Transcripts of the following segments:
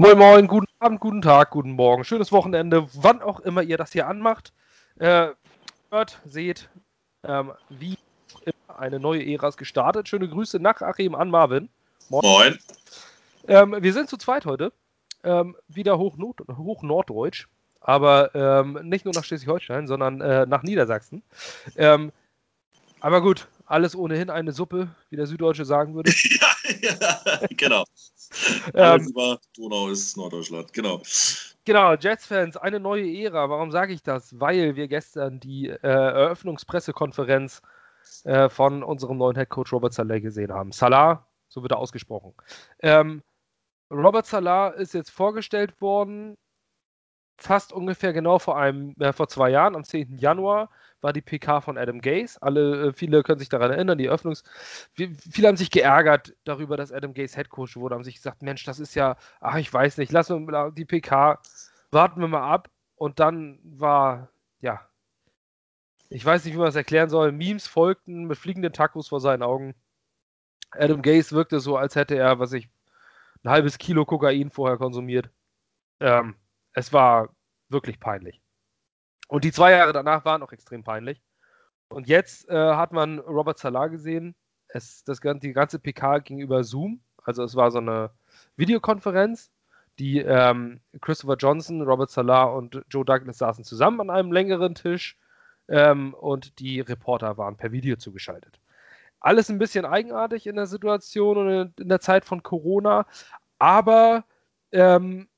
Moin Moin, guten Abend, guten Tag, guten Morgen, schönes Wochenende, wann auch immer ihr das hier anmacht. Äh, hört, seht, ähm, wie immer eine neue Ära ist gestartet. Schöne Grüße nach Achim an Marvin. Moin. Moin. Ähm, wir sind zu zweit heute. Ähm, wieder hoch, hoch Norddeutsch. Aber ähm, nicht nur nach Schleswig-Holstein, sondern äh, nach Niedersachsen. Ähm, aber gut, alles ohnehin eine Suppe, wie der Süddeutsche sagen würde. ja, ja, genau. Alles ähm, über Donau ist Norddeutschland, genau. Genau, Jets-Fans, eine neue Ära. Warum sage ich das? Weil wir gestern die äh, Eröffnungspressekonferenz äh, von unserem neuen Headcoach Robert Salah gesehen haben. Salah, so wird er ausgesprochen. Ähm, Robert Salah ist jetzt vorgestellt worden, fast ungefähr genau vor einem, äh, vor zwei Jahren, am 10. Januar war die PK von Adam Gaze. Alle, äh, viele können sich daran erinnern, die Eröffnungs... Viele haben sich geärgert darüber, dass Adam Gaze Headcoach wurde, haben sich gesagt, Mensch, das ist ja, ach, ich weiß nicht, lassen wir die PK, warten wir mal ab. Und dann war, ja, ich weiß nicht, wie man es erklären soll, Memes folgten mit fliegenden Tacos vor seinen Augen. Adam Gaze wirkte so, als hätte er, was ich, ein halbes Kilo Kokain vorher konsumiert. Ähm, es war wirklich peinlich. Und die zwei Jahre danach waren auch extrem peinlich. Und jetzt äh, hat man Robert Salah gesehen. Es, das, die ganze PK ging über Zoom. Also es war so eine Videokonferenz. Die ähm, Christopher Johnson, Robert Salah und Joe Douglas saßen zusammen an einem längeren Tisch ähm, und die Reporter waren per Video zugeschaltet. Alles ein bisschen eigenartig in der Situation und in der Zeit von Corona, aber ähm,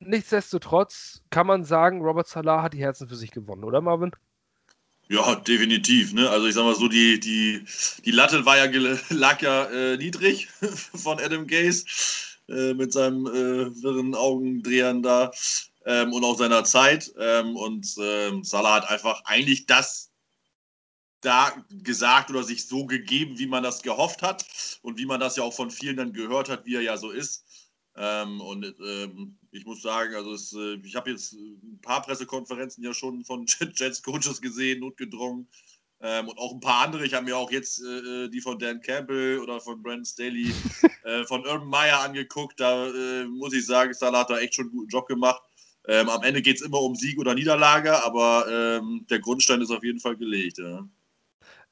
nichtsdestotrotz kann man sagen, Robert Salah hat die Herzen für sich gewonnen, oder Marvin? Ja, definitiv. Ne? Also ich sag mal so, die, die, die Latte war ja, lag ja äh, niedrig von Adam Gaze äh, mit seinem äh, wirren Augendrehern da ähm, und auch seiner Zeit. Ähm, und ähm, Salah hat einfach eigentlich das da gesagt oder sich so gegeben, wie man das gehofft hat und wie man das ja auch von vielen dann gehört hat, wie er ja so ist. Ähm, und ähm, ich muss sagen, also es, äh, ich habe jetzt ein paar Pressekonferenzen ja schon von Jets Coaches gesehen, notgedrungen. Ähm, und auch ein paar andere. Ich habe mir auch jetzt äh, die von Dan Campbell oder von Brandon Staley, äh, von Urban Meyer angeguckt. Da äh, muss ich sagen, Salah hat da echt schon einen guten Job gemacht. Ähm, am Ende geht es immer um Sieg oder Niederlage, aber ähm, der Grundstein ist auf jeden Fall gelegt. Ja.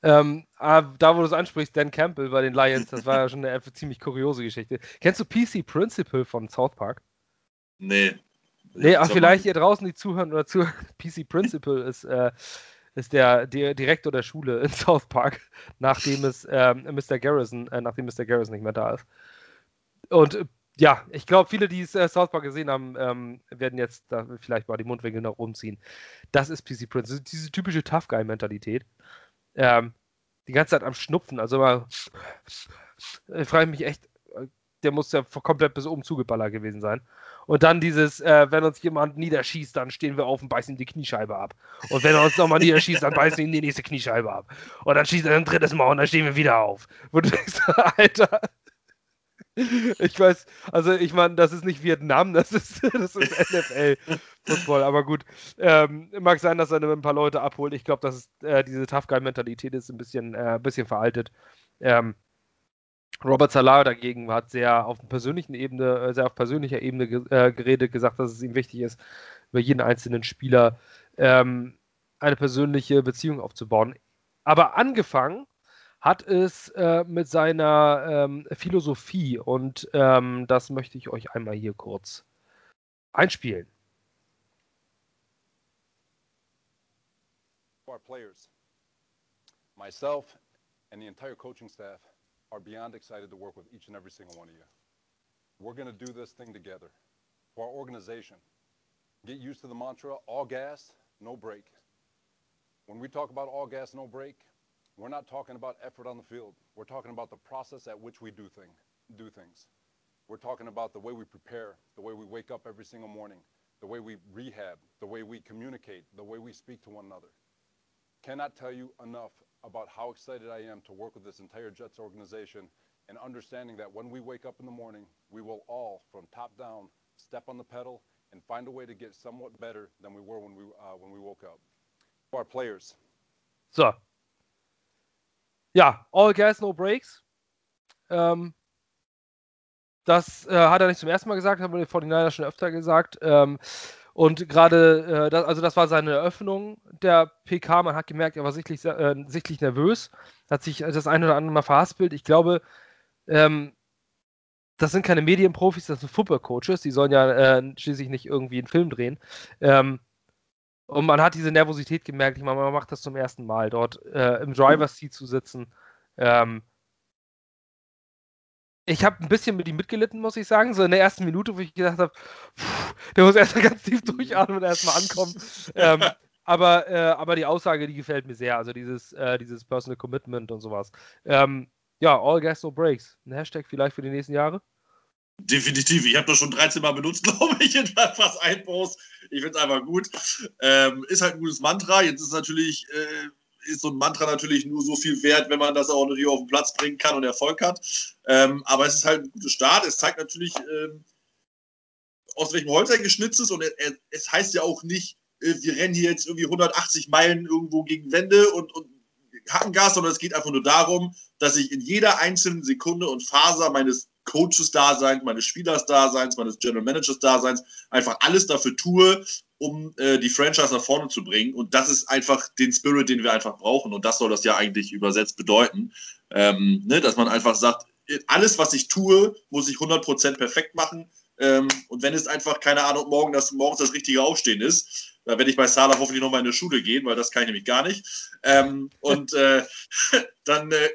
Ähm, ah, da, wo du es ansprichst, Dan Campbell bei den Lions, das war ja schon eine ziemlich kuriose Geschichte. Kennst du PC Principal von South Park? Nee. Nee, ach, vielleicht ihr draußen, die zuhören oder zuhören, PC Principal ist, äh, ist der, der, Direktor der Schule in South Park, nachdem es ähm, Mr. Garrison, äh, nachdem Mr. Garrison nicht mehr da ist. Und äh, ja, ich glaube, viele, die es äh, South Park gesehen haben, ähm, werden jetzt da vielleicht mal die Mundwinkel nach oben ziehen. Das ist PC Principal, diese typische Tough Guy-Mentalität. Ähm, die ganze Zeit am Schnupfen, also mal, ich frage mich echt, der muss ja komplett bis oben zugeballert gewesen sein. Und dann dieses, äh, wenn uns jemand niederschießt, dann stehen wir auf und beißen ihm die Kniescheibe ab. Und wenn er uns nochmal niederschießt, dann beißen wir die nächste Kniescheibe ab. Und dann schießt er ein drittes Mal und dann stehen wir wieder auf. Wo du denkst, Alter. Ich weiß, also ich meine, das ist nicht Vietnam, das ist, das ist NFL-Football, aber gut. Ähm, mag sein, dass er ein paar Leute abholt. Ich glaube, dass äh, diese Tough Guy-Mentalität ist ein bisschen, äh, bisschen veraltet. Ähm, Robert Salah dagegen hat sehr auf persönlichen Ebene, äh, sehr auf persönlicher Ebene äh, geredet, gesagt, dass es ihm wichtig ist, über jeden einzelnen Spieler ähm, eine persönliche Beziehung aufzubauen. Aber angefangen hat es äh, mit seiner ähm, Philosophie und ähm, das möchte ich euch einmal hier kurz einspielen. Our players, myself and the entire coaching staff are beyond excited to work with each and every single one of you. We're going to do this thing together. For our organization, get used to the mantra, all gas, no break. When we talk about all gas, no break, we're not talking about effort on the field. We're talking about the process at which we do, thing, do things. We're talking about the way we prepare, the way we wake up every single morning, the way we rehab, the way we communicate, the way we speak to one another. Cannot tell you enough about how excited I am to work with this entire Jets organization and understanding that when we wake up in the morning, we will all, from top down, step on the pedal and find a way to get somewhat better than we were when we, uh, when we woke up. Our players. So. Ja, all gas, no breaks. Ähm, das äh, hat er nicht zum ersten Mal gesagt, haben wir den 49 schon öfter gesagt. Ähm, und gerade, äh, das, also das war seine Eröffnung der PK. Man hat gemerkt, er war sichtlich, äh, sichtlich nervös, hat sich das eine oder andere Mal verhaspelt. Ich glaube, ähm, das sind keine Medienprofis, das sind Football-Coaches. Die sollen ja äh, schließlich nicht irgendwie einen Film drehen. Ähm, und man hat diese Nervosität gemerkt. Ich meine, man macht das zum ersten Mal, dort äh, im Driver's Seat zu sitzen. Ähm, ich habe ein bisschen mit ihm mitgelitten, muss ich sagen. So in der ersten Minute, wo ich gedacht habe, der muss erstmal ganz tief durchatmen und erstmal ankommen. ähm, aber, äh, aber die Aussage, die gefällt mir sehr. Also dieses, äh, dieses Personal Commitment und sowas. Ähm, ja, All Gas No Breaks. Ein Hashtag vielleicht für die nächsten Jahre? Definitiv. Ich habe das schon 13 Mal benutzt, glaube ich, in fast ein Post. Ich finde es einfach gut. Ähm, ist halt ein gutes Mantra. Jetzt ist natürlich, äh, ist so ein Mantra natürlich nur so viel wert, wenn man das auch natürlich auf den Platz bringen kann und Erfolg hat. Ähm, aber es ist halt ein guter Start. Es zeigt natürlich, ähm, aus welchem Holz er geschnitzt ist. Und er, er, es heißt ja auch nicht, äh, wir rennen hier jetzt irgendwie 180 Meilen irgendwo gegen Wände und, und Gas, sondern es geht einfach nur darum, dass ich in jeder einzelnen Sekunde und Faser meines Coaches-Daseins, meines Spielers-Daseins, meines General Managers-Daseins einfach alles dafür tue, um äh, die Franchise nach vorne zu bringen. Und das ist einfach den Spirit, den wir einfach brauchen. Und das soll das ja eigentlich übersetzt bedeuten, ähm, ne? dass man einfach sagt, alles, was ich tue, muss ich 100% perfekt machen. Ähm, und wenn es einfach, keine Ahnung, morgen das, morgens das richtige Aufstehen ist, da werde ich bei Salah hoffentlich nochmal in eine Schule gehen, weil das kann ich nämlich gar nicht. Ähm, und äh, dann äh,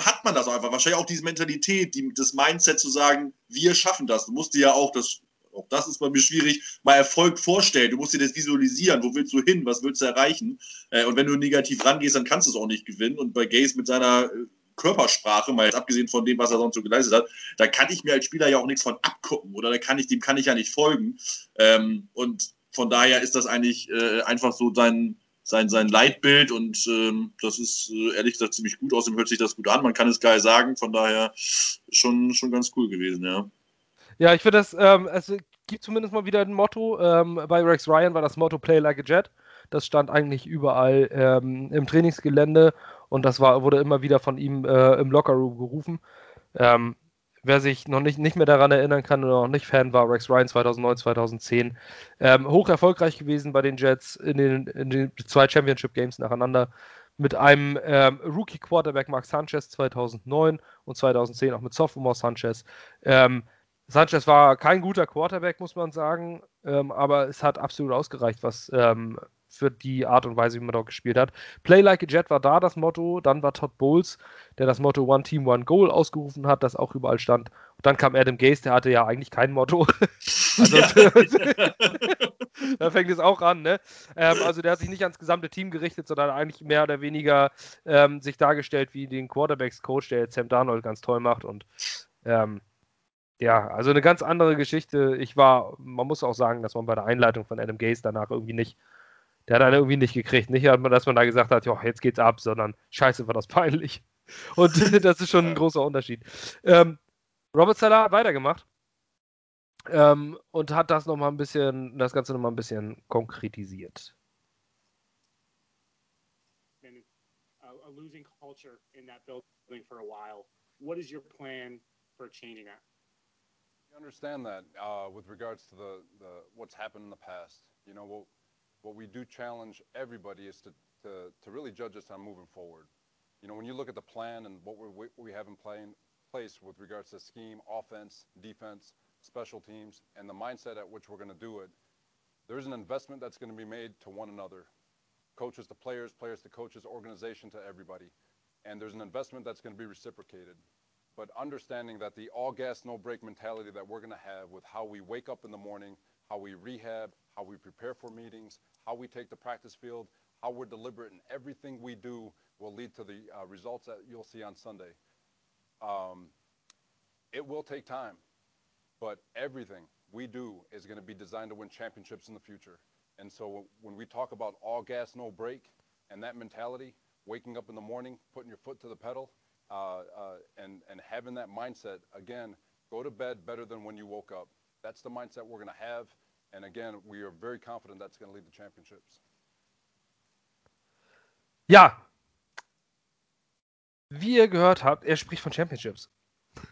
hat man das einfach. Wahrscheinlich auch diese Mentalität, die, das Mindset zu sagen, wir schaffen das. Du musst dir ja auch, das, auch das ist bei mir schwierig, mal Erfolg vorstellen. Du musst dir das visualisieren. Wo willst du hin? Was willst du erreichen? Äh, und wenn du negativ rangehst, dann kannst du es auch nicht gewinnen. Und bei Gaze mit seiner äh, Körpersprache, mal jetzt abgesehen von dem, was er sonst so geleistet hat, da kann ich mir als Spieler ja auch nichts von abgucken oder da kann ich, dem kann ich ja nicht folgen. Ähm, und von daher ist das eigentlich äh, einfach so sein, sein, sein Leitbild und ähm, das ist äh, ehrlich gesagt ziemlich gut. Außerdem hört sich das gut an. Man kann es geil sagen. Von daher schon, schon ganz cool gewesen, ja. Ja, ich finde das, ähm, es gibt zumindest mal wieder ein Motto. Ähm, bei Rex Ryan war das Motto Play Like a Jet. Das stand eigentlich überall ähm, im Trainingsgelände und das war, wurde immer wieder von ihm äh, im Lockerroom gerufen. Ähm, wer sich noch nicht, nicht mehr daran erinnern kann oder noch nicht Fan war, Rex Ryan 2009, 2010, ähm, hoch erfolgreich gewesen bei den Jets in den, in den zwei Championship Games nacheinander mit einem ähm, Rookie Quarterback Mark Sanchez 2009 und 2010 auch mit Sophomore Sanchez. Ähm, Sanchez war kein guter Quarterback, muss man sagen, ähm, aber es hat absolut ausgereicht, was ähm, für die Art und Weise, wie man dort gespielt hat. Play like a Jet war da das Motto. Dann war Todd Bowles, der das Motto One Team, One Goal ausgerufen hat, das auch überall stand. Und dann kam Adam Gase, der hatte ja eigentlich kein Motto. also, da fängt es auch an. Ne? Ähm, also der hat sich nicht ans gesamte Team gerichtet, sondern eigentlich mehr oder weniger ähm, sich dargestellt wie den Quarterbacks-Coach, der jetzt Sam Darnold ganz toll macht. Und ähm, ja, also eine ganz andere Geschichte. Ich war, man muss auch sagen, dass man bei der Einleitung von Adam Gase danach irgendwie nicht der hat einen irgendwie nicht gekriegt. Nicht, dass man da gesagt hat, ja, jetzt geht's ab, sondern scheiße, war das peinlich. Und das ist schon ein großer Unterschied. Ähm, Robert Salah hat weitergemacht ähm, und hat das nochmal ein bisschen, das Ganze nochmal ein bisschen konkretisiert. A losing culture in that building for a while. What is your plan for changing that? You understand that uh, with regards to the, the what's happened in the past. You know, what what we do challenge everybody is to, to, to really judge us on moving forward. You know, when you look at the plan and what we we have in play, place with regards to scheme, offense, defense, special teams, and the mindset at which we're going to do it, there's an investment that's going to be made to one another. Coaches to players, players to coaches, organization to everybody. And there's an investment that's going to be reciprocated. But understanding that the all gas, no break mentality that we're going to have with how we wake up in the morning, how we rehab, how we prepare for meetings, how we take the practice field, how we're deliberate in everything we do will lead to the uh, results that you'll see on Sunday. Um, it will take time, but everything we do is going to be designed to win championships in the future. And so when we talk about all gas, no break, and that mentality, waking up in the morning, putting your foot to the pedal, uh, uh, and, and having that mindset, again, go to bed better than when you woke up. That's the mindset we're going to have. And again, we are very confident that's going to lead to championships. Ja. Wie ihr gehört habt, er spricht von Championships.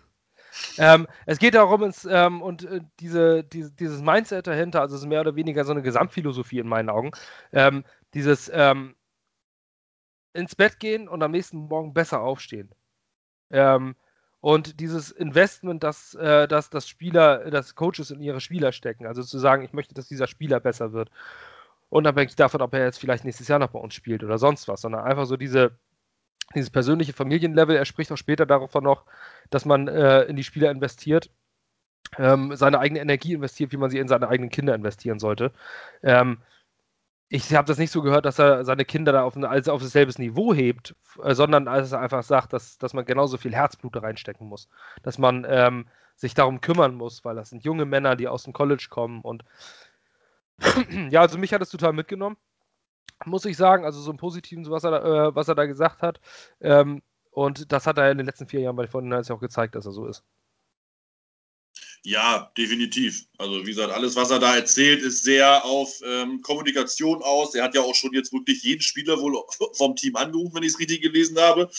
Ähm, es geht darum, ins, ähm, und äh, diese, diese, dieses Mindset dahinter, also es ist mehr oder weniger so eine Gesamtphilosophie in meinen Augen. Ähm, dieses ähm, ins Bett gehen und am nächsten Morgen besser aufstehen. Ähm, und dieses Investment, das, äh, das, Spieler, das Coaches in ihre Spieler stecken. Also zu sagen, ich möchte, dass dieser Spieler besser wird. Unabhängig davon, ob er jetzt vielleicht nächstes Jahr noch bei uns spielt oder sonst was, sondern einfach so diese, dieses persönliche Familienlevel. Er spricht auch später davon noch, dass man äh, in die Spieler investiert, ähm, seine eigene Energie investiert, wie man sie in seine eigenen Kinder investieren sollte. Ähm, ich habe das nicht so gehört, dass er seine Kinder da auf, ein, also auf dasselbe Niveau hebt, äh, sondern als er einfach sagt, dass, dass man genauso viel Herzblut da reinstecken muss. Dass man ähm, sich darum kümmern muss, weil das sind junge Männer, die aus dem College kommen. Und ja, also mich hat es total mitgenommen, muss ich sagen. Also so im Positiven, was er, äh, was er da gesagt hat. Ähm, und das hat er in den letzten vier Jahren bei den ja auch gezeigt, dass er so ist. Ja, definitiv. Also wie gesagt, alles, was er da erzählt, ist sehr auf ähm, Kommunikation aus. Er hat ja auch schon jetzt wirklich jeden Spieler wohl vom Team angerufen, wenn ich es richtig gelesen habe.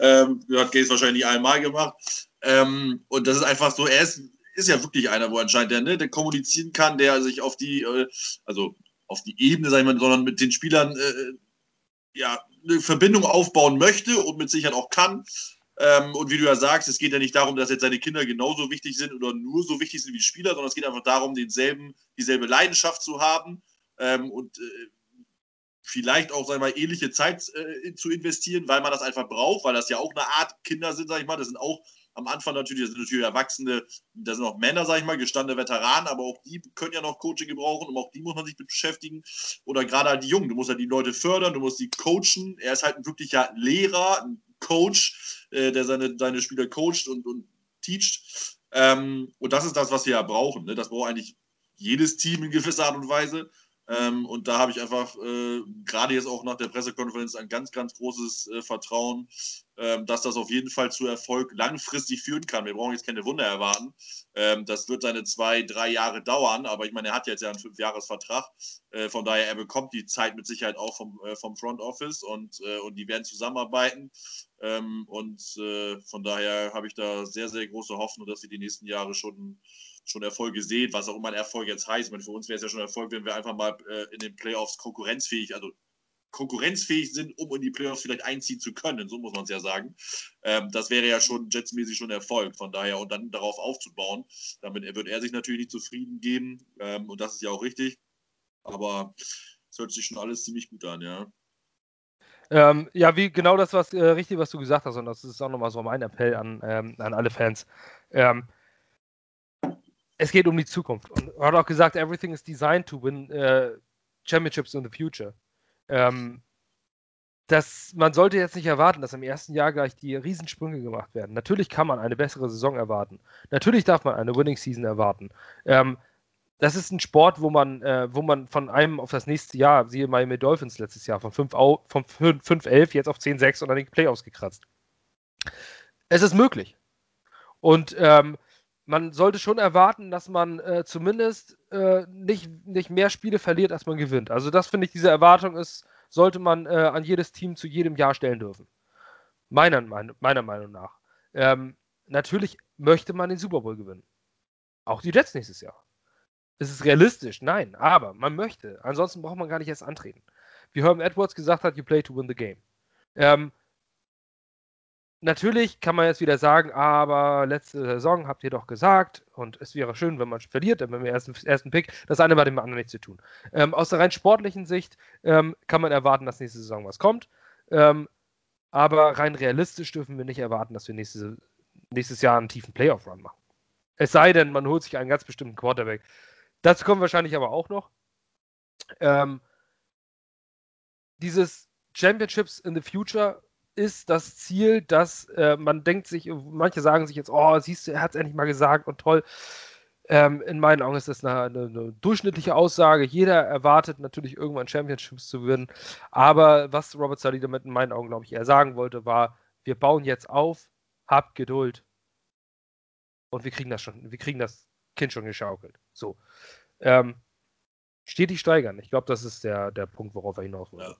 Ähm, hat Gates wahrscheinlich einmal gemacht. Ähm, und das ist einfach so, er ist, ist ja wirklich einer, wo anscheinend der, ne, der kommunizieren kann, der sich auf die, äh, also auf die Ebene, sag ich mal, sondern mit den Spielern äh, ja, eine Verbindung aufbauen möchte und mit Sicherheit auch kann. Ähm, und wie du ja sagst, es geht ja nicht darum, dass jetzt seine Kinder genauso wichtig sind oder nur so wichtig sind wie Spieler, sondern es geht einfach darum, denselben, dieselbe Leidenschaft zu haben ähm, und äh, vielleicht auch, sagen wir mal, ähnliche Zeit äh, zu investieren, weil man das einfach braucht, weil das ja auch eine Art Kinder sind, sag ich mal. Das sind auch am Anfang natürlich, das sind natürlich Erwachsene, das sind auch Männer, sag ich mal, gestandene Veteranen, aber auch die können ja noch Coaching gebrauchen und auch die muss man sich beschäftigen. Oder gerade halt die Jungen, du musst ja halt die Leute fördern, du musst die coachen. Er ist halt ein wirklicher Lehrer, ein Coach, äh, der seine, seine Spieler coacht und, und teacht. Ähm, und das ist das, was wir ja brauchen. Ne? Das braucht eigentlich jedes Team in gewisser Art und Weise. Ähm, und da habe ich einfach äh, gerade jetzt auch nach der Pressekonferenz ein ganz, ganz großes äh, Vertrauen, ähm, dass das auf jeden Fall zu Erfolg langfristig führen kann. Wir brauchen jetzt keine Wunder erwarten. Ähm, das wird seine zwei, drei Jahre dauern, aber ich meine, er hat jetzt ja einen Fünfjahresvertrag. Äh, von daher, er bekommt die Zeit mit Sicherheit auch vom, äh, vom Front Office und, äh, und die werden zusammenarbeiten. Ähm, und äh, von daher habe ich da sehr, sehr große Hoffnung, dass wir die nächsten Jahre schon schon Erfolge seht, was auch immer ein Erfolg jetzt heißt. Meine, für uns wäre es ja schon Erfolg, wenn wir einfach mal äh, in den Playoffs konkurrenzfähig, also konkurrenzfähig sind, um in die Playoffs vielleicht einziehen zu können, so muss man es ja sagen. Ähm, das wäre ja schon jetsmäßig schon Erfolg. Von daher und dann darauf aufzubauen, damit wird er sich natürlich nicht zufrieden geben ähm, und das ist ja auch richtig. Aber es hört sich schon alles ziemlich gut an, ja. Ähm, ja, wie genau das, was äh, richtig, was du gesagt hast, und das ist auch nochmal so mein Appell an, ähm, an alle Fans. Ähm, es geht um die Zukunft. Und er hat auch gesagt, everything is designed to win uh, championships in the future. Ähm, das, man sollte jetzt nicht erwarten, dass im ersten Jahr gleich die Riesensprünge gemacht werden. Natürlich kann man eine bessere Saison erwarten. Natürlich darf man eine Winning Season erwarten. Ähm, das ist ein Sport, wo man, äh, wo man von einem auf das nächste Jahr, siehe Miami Dolphins letztes Jahr, von 5-11 jetzt auf 10-6 und dann die Playoffs gekratzt. Es ist möglich. Und ähm, man sollte schon erwarten, dass man äh, zumindest äh, nicht, nicht mehr Spiele verliert, als man gewinnt. Also das finde ich, diese Erwartung ist, sollte man äh, an jedes Team zu jedem Jahr stellen dürfen. Meiner, meiner Meinung nach. Ähm, natürlich möchte man den Super Bowl gewinnen. Auch die Jets nächstes Jahr. Ist es realistisch? Nein, aber man möchte. Ansonsten braucht man gar nicht erst antreten. Wie Herman Edwards gesagt hat, you play to win the game. Ähm, Natürlich kann man jetzt wieder sagen, aber letzte Saison habt ihr doch gesagt, und es wäre schön, wenn man verliert, wenn wir ersten, ersten Pick, das eine bei dem anderen nichts zu tun. Ähm, aus der rein sportlichen Sicht ähm, kann man erwarten, dass nächste Saison was kommt. Ähm, aber rein realistisch dürfen wir nicht erwarten, dass wir nächste, nächstes Jahr einen tiefen Playoff-Run machen. Es sei denn, man holt sich einen ganz bestimmten Quarterback. Dazu kommen wahrscheinlich aber auch noch. Ähm, dieses Championships in the Future ist das Ziel, dass äh, man denkt sich, manche sagen sich jetzt, oh, siehst du, er hat es endlich mal gesagt und toll. Ähm, in meinen Augen ist das eine, eine, eine, durchschnittliche Aussage. Jeder erwartet natürlich irgendwann Championships zu gewinnen. Aber was Robert Sally damit in meinen Augen, glaube ich, eher sagen wollte, war, wir bauen jetzt auf, habt Geduld. Und wir kriegen das schon, wir kriegen das Kind schon geschaukelt. So. Ähm, stetig steigern. Ich glaube, das ist der, der Punkt, worauf er hinaus wollte.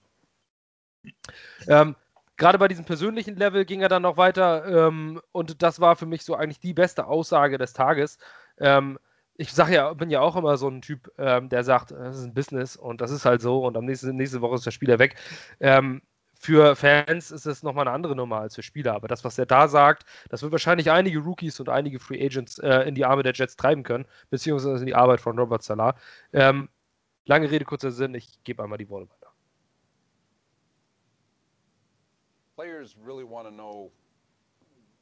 Ja. Ähm, gerade bei diesem persönlichen Level ging er dann noch weiter ähm, und das war für mich so eigentlich die beste Aussage des Tages. Ähm, ich sage ja, bin ja auch immer so ein Typ, ähm, der sagt, das ist ein Business und das ist halt so und am nächsten, nächste Woche ist der Spieler weg. Ähm, für Fans ist es nochmal eine andere Nummer als für Spieler. Aber das, was er da sagt, das wird wahrscheinlich einige Rookies und einige Free Agents äh, in die Arme der Jets treiben können, beziehungsweise in die Arbeit von Robert Salah. Ähm, lange Rede, kurzer Sinn, ich gebe einmal die Worte weiter. Players really want to know,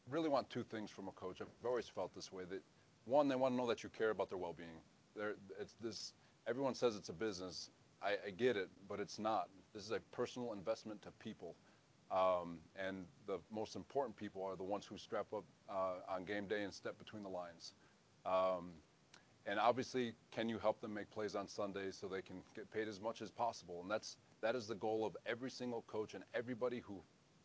really want two things from a coach. I've always felt this way. That one, they want to know that you care about their well-being. They're, it's this. Everyone says it's a business. I, I get it, but it's not. This is a personal investment to people. Um, and the most important people are the ones who strap up uh, on game day and step between the lines. Um, and obviously, can you help them make plays on Sundays so they can get paid as much as possible? And that's that is the goal of every single coach and everybody who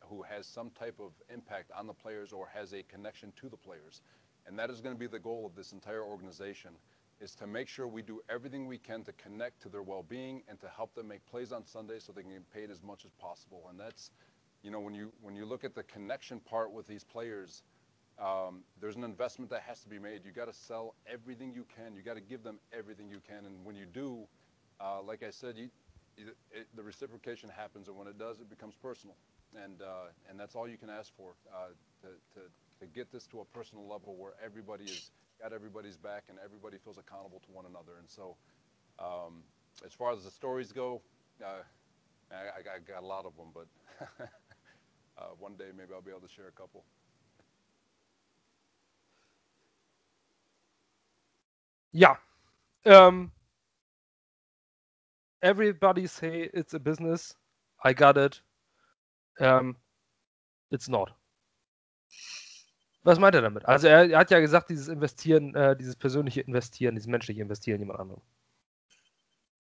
who has some type of impact on the players or has a connection to the players. And that is going to be the goal of this entire organization is to make sure we do everything we can to connect to their well-being and to help them make plays on Sunday so they can get paid as much as possible. And that's, you know, when you when you look at the connection part with these players, um, there's an investment that has to be made. You got to sell everything you can. You got to give them everything you can. And when you do, uh, like I said, you, it, it, the reciprocation happens, and when it does, it becomes personal. And uh, and that's all you can ask for uh, to, to to get this to a personal level where everybody is got everybody's back and everybody feels accountable to one another. And so, um, as far as the stories go, uh, I, I, got a lot of them, but uh, one day maybe I'll be able to share a couple. Yeah. Um, everybody say it's a business. I got it. Um, it's not. Was meint er damit? Also er, er hat ja gesagt, dieses Investieren, äh, dieses persönliche Investieren, dieses menschliche Investieren in jemand anderem.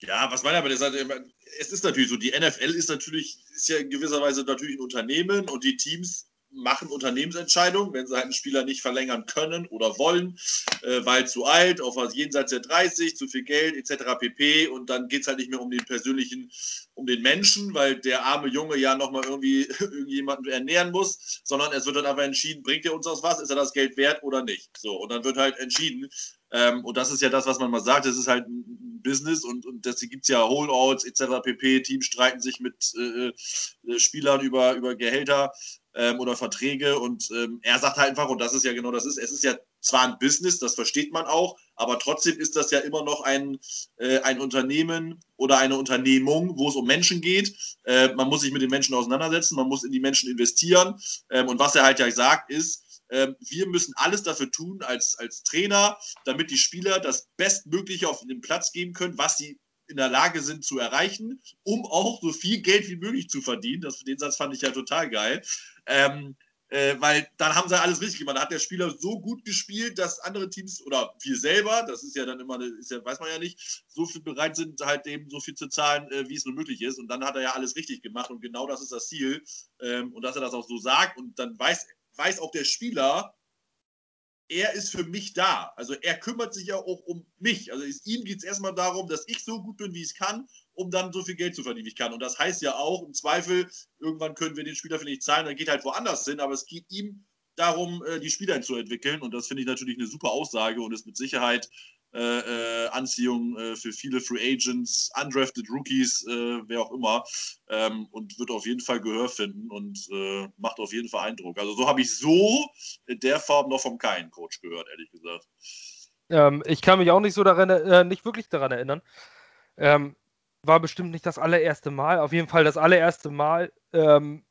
Ja, was meint er damit? Es ist natürlich so, die NFL ist natürlich, ist ja in gewisser Weise natürlich ein Unternehmen und die Teams machen Unternehmensentscheidungen, wenn sie halt einen Spieler nicht verlängern können oder wollen, äh, weil zu alt, auf was jenseits der 30, zu viel Geld etc. pp. Und dann geht es halt nicht mehr um den persönlichen, um den Menschen, weil der arme Junge ja nochmal irgendwie irgendjemanden ernähren muss, sondern es wird dann aber entschieden, bringt er uns aus was, ist er das Geld wert oder nicht. So, und dann wird halt entschieden. Ähm, und das ist ja das, was man mal sagt, es ist halt ein Business und, und deswegen gibt es ja Holdouts etc. pp. Teams streiten sich mit äh, äh, Spielern über, über Gehälter ähm, oder Verträge. Und ähm, er sagt halt einfach, und das ist ja genau das ist, es ist ja zwar ein Business, das versteht man auch, aber trotzdem ist das ja immer noch ein, äh, ein Unternehmen oder eine Unternehmung, wo es um Menschen geht. Äh, man muss sich mit den Menschen auseinandersetzen, man muss in die Menschen investieren. Ähm, und was er halt ja sagt, ist, ähm, wir müssen alles dafür tun als, als Trainer, damit die Spieler das Bestmögliche auf den Platz geben können, was sie in der Lage sind zu erreichen, um auch so viel Geld wie möglich zu verdienen. Das, den Satz fand ich ja total geil. Ähm, äh, weil dann haben sie alles richtig gemacht. Da hat der Spieler so gut gespielt, dass andere Teams oder wir selber, das ist ja dann immer, ist ja, weiß man ja nicht, so viel bereit sind, halt eben so viel zu zahlen, äh, wie es nur möglich ist. Und dann hat er ja alles richtig gemacht und genau das ist das Ziel. Ähm, und dass er das auch so sagt und dann weiß, weiß auch der Spieler, er ist für mich da. Also er kümmert sich ja auch um mich. Also ist, ihm geht es erstmal darum, dass ich so gut bin, wie ich kann, um dann so viel Geld zu verdienen, wie ich kann. Und das heißt ja auch, im Zweifel, irgendwann können wir den Spieler vielleicht zahlen, dann geht halt woanders hin, aber es geht ihm darum, äh, die Spieler zu entwickeln. Und das finde ich natürlich eine super Aussage und ist mit Sicherheit äh, äh, Anziehung äh, für viele Free Agents, undrafted Rookies, äh, wer auch immer. Ähm, und wird auf jeden Fall Gehör finden und äh, macht auf jeden Fall Eindruck. Also so habe ich so in der Form noch vom keinen Coach gehört, ehrlich gesagt. Ähm, ich kann mich auch nicht so daran, äh, nicht wirklich daran erinnern. Ähm, war bestimmt nicht das allererste Mal, auf jeden Fall das allererste Mal, ähm,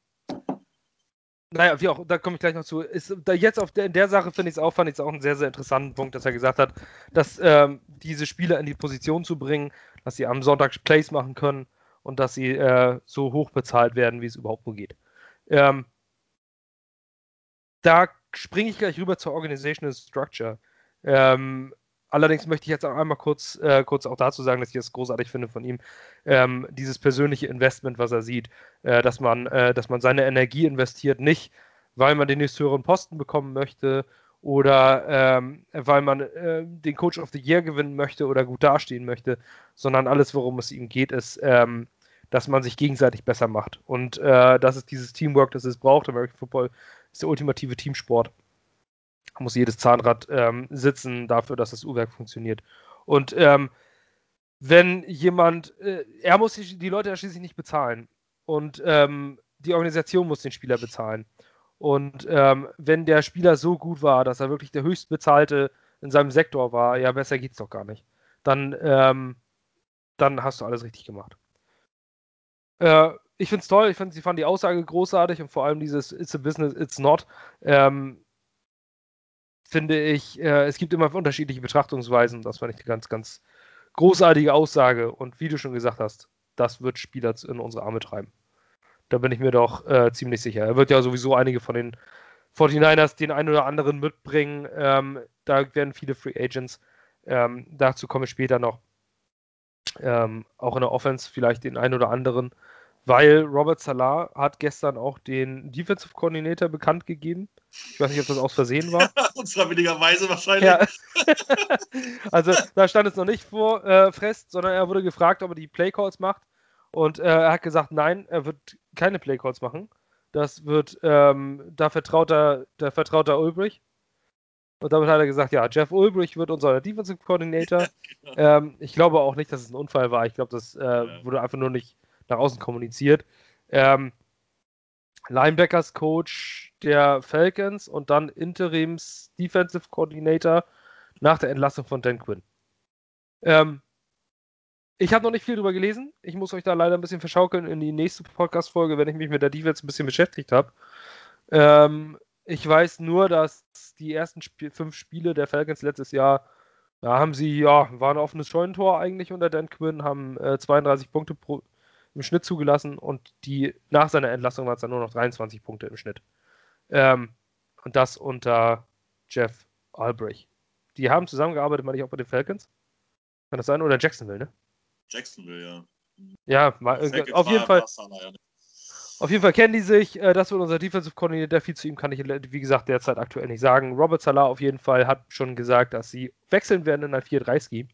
naja, wie auch, da komme ich gleich noch zu. Ist, da jetzt auf der, in der Sache finde ich es auch, fand ich es auch einen sehr, sehr interessanten Punkt, dass er gesagt hat, dass ähm, diese Spieler in die Position zu bringen, dass sie am Sonntag Plays machen können und dass sie äh, so hoch bezahlt werden, wie es überhaupt nur geht. Ähm, da springe ich gleich rüber zur Organizational Structure. Ähm, Allerdings möchte ich jetzt auch einmal kurz, äh, kurz auch dazu sagen, dass ich es großartig finde von ihm, ähm, dieses persönliche Investment, was er sieht, äh, dass, man, äh, dass man seine Energie investiert, nicht weil man den nächsthöheren Posten bekommen möchte oder ähm, weil man äh, den Coach of the Year gewinnen möchte oder gut dastehen möchte, sondern alles, worum es ihm geht, ist, ähm, dass man sich gegenseitig besser macht. Und äh, das ist dieses Teamwork, das es braucht. American Football ist der ultimative Teamsport. Muss jedes Zahnrad ähm, sitzen dafür, dass das Uhrwerk funktioniert. Und ähm, wenn jemand, äh, er muss die, die Leute ja schließlich nicht bezahlen. Und ähm, die Organisation muss den Spieler bezahlen. Und ähm, wenn der Spieler so gut war, dass er wirklich der höchstbezahlte in seinem Sektor war, ja, besser geht's doch gar nicht. Dann, ähm, dann hast du alles richtig gemacht. Äh, ich finde es toll, ich finde, sie fanden die Aussage großartig und vor allem dieses It's a business, it's not. Ähm, finde ich, äh, es gibt immer unterschiedliche Betrachtungsweisen. Das fand ich eine ganz, ganz großartige Aussage. Und wie du schon gesagt hast, das wird Spieler in unsere Arme treiben. Da bin ich mir doch äh, ziemlich sicher. Er wird ja sowieso einige von den 49ers den einen oder anderen mitbringen. Ähm, da werden viele Free Agents. Ähm, dazu komme ich später noch. Ähm, auch in der Offense vielleicht den einen oder anderen. Weil Robert Salah hat gestern auch den Defensive Coordinator bekannt gegeben. Ich weiß nicht, ob das aus Versehen war. Unfreiwilligerweise wahrscheinlich. Ja. also da stand es noch nicht vor äh, fest, sondern er wurde gefragt, ob er die Playcalls macht. Und äh, er hat gesagt, nein, er wird keine Playcalls machen. Das wird, ähm, da vertraut er, da vertraut er Ulbrich. Und damit hat er gesagt, ja, Jeff Ulbrich wird unser Defensive Coordinator. genau. ähm, ich glaube auch nicht, dass es ein Unfall war. Ich glaube, das äh, ja. wurde einfach nur nicht nach außen kommuniziert. Ähm, Linebackers Coach der Falcons und dann Interims Defensive Coordinator nach der Entlassung von Dan Quinn. Ähm, ich habe noch nicht viel drüber gelesen. Ich muss euch da leider ein bisschen verschaukeln in die nächste Podcast-Folge, wenn ich mich mit der Defense ein bisschen beschäftigt habe. Ähm, ich weiß nur, dass die ersten Sp fünf Spiele der Falcons letztes Jahr, da haben sie, ja, war ein offenes Scheunentor eigentlich unter Dan Quinn, haben äh, 32 Punkte pro, im Schnitt zugelassen und die nach seiner Entlassung waren es dann nur noch 23 Punkte im Schnitt. Ähm, und das unter Jeff Albrecht. Die haben zusammengearbeitet, meine ich, auch bei den Falcons. Kann das sein? Oder Jacksonville, ne? Jacksonville, ja. Ja, mal, auf jeden Fall. Ja auf jeden Fall kennen die sich. Äh, das wird unser Defensive Coordinator. Viel zu ihm kann ich, wie gesagt, derzeit aktuell nicht sagen. Robert Salah auf jeden Fall hat schon gesagt, dass sie wechseln werden in ein 4-3-Scheme.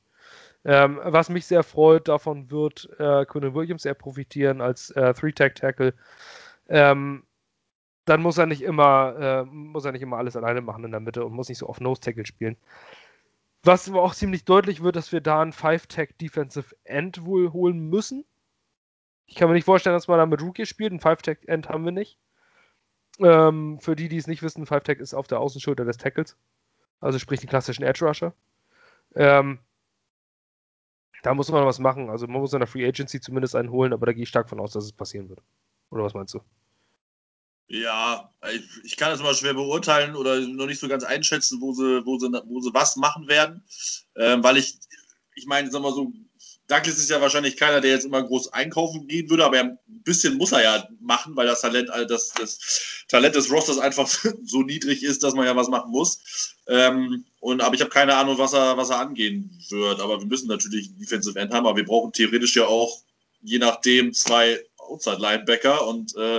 Ähm, was mich sehr freut, davon wird äh, Quinn Williams sehr profitieren als äh, Three-Tag-Tackle. Ähm, dann muss er nicht immer, äh, muss er nicht immer alles alleine machen in der Mitte und muss nicht so oft Nose-Tackle spielen. Was aber auch ziemlich deutlich wird, dass wir da einen Five-Tag Defensive End wohl holen müssen. Ich kann mir nicht vorstellen, dass man da mit Rookie spielt. Ein Five-Tag-End haben wir nicht. Ähm, für die, die es nicht wissen, Five-Tag ist auf der Außenschulter des Tackles. Also sprich die klassischen Edge-Rusher. Ähm, da muss man was machen. Also man muss in der Free Agency zumindest einen holen, aber da gehe ich stark von aus, dass es passieren wird. Oder was meinst du? Ja, ich kann das immer schwer beurteilen oder noch nicht so ganz einschätzen, wo sie, wo sie, wo sie was machen werden. Ähm, weil ich, ich meine, sag mal so, Douglas ist ja wahrscheinlich keiner, der jetzt immer groß einkaufen gehen würde, aber ein bisschen muss er ja machen, weil das Talent, äh, das, das Talent des Rosters einfach so niedrig ist, dass man ja was machen muss. Ähm, und, aber ich habe keine Ahnung, was er, was er angehen wird. Aber wir müssen natürlich Defensive End haben, aber wir brauchen theoretisch ja auch, je nachdem, zwei Outside-Linebacker und äh,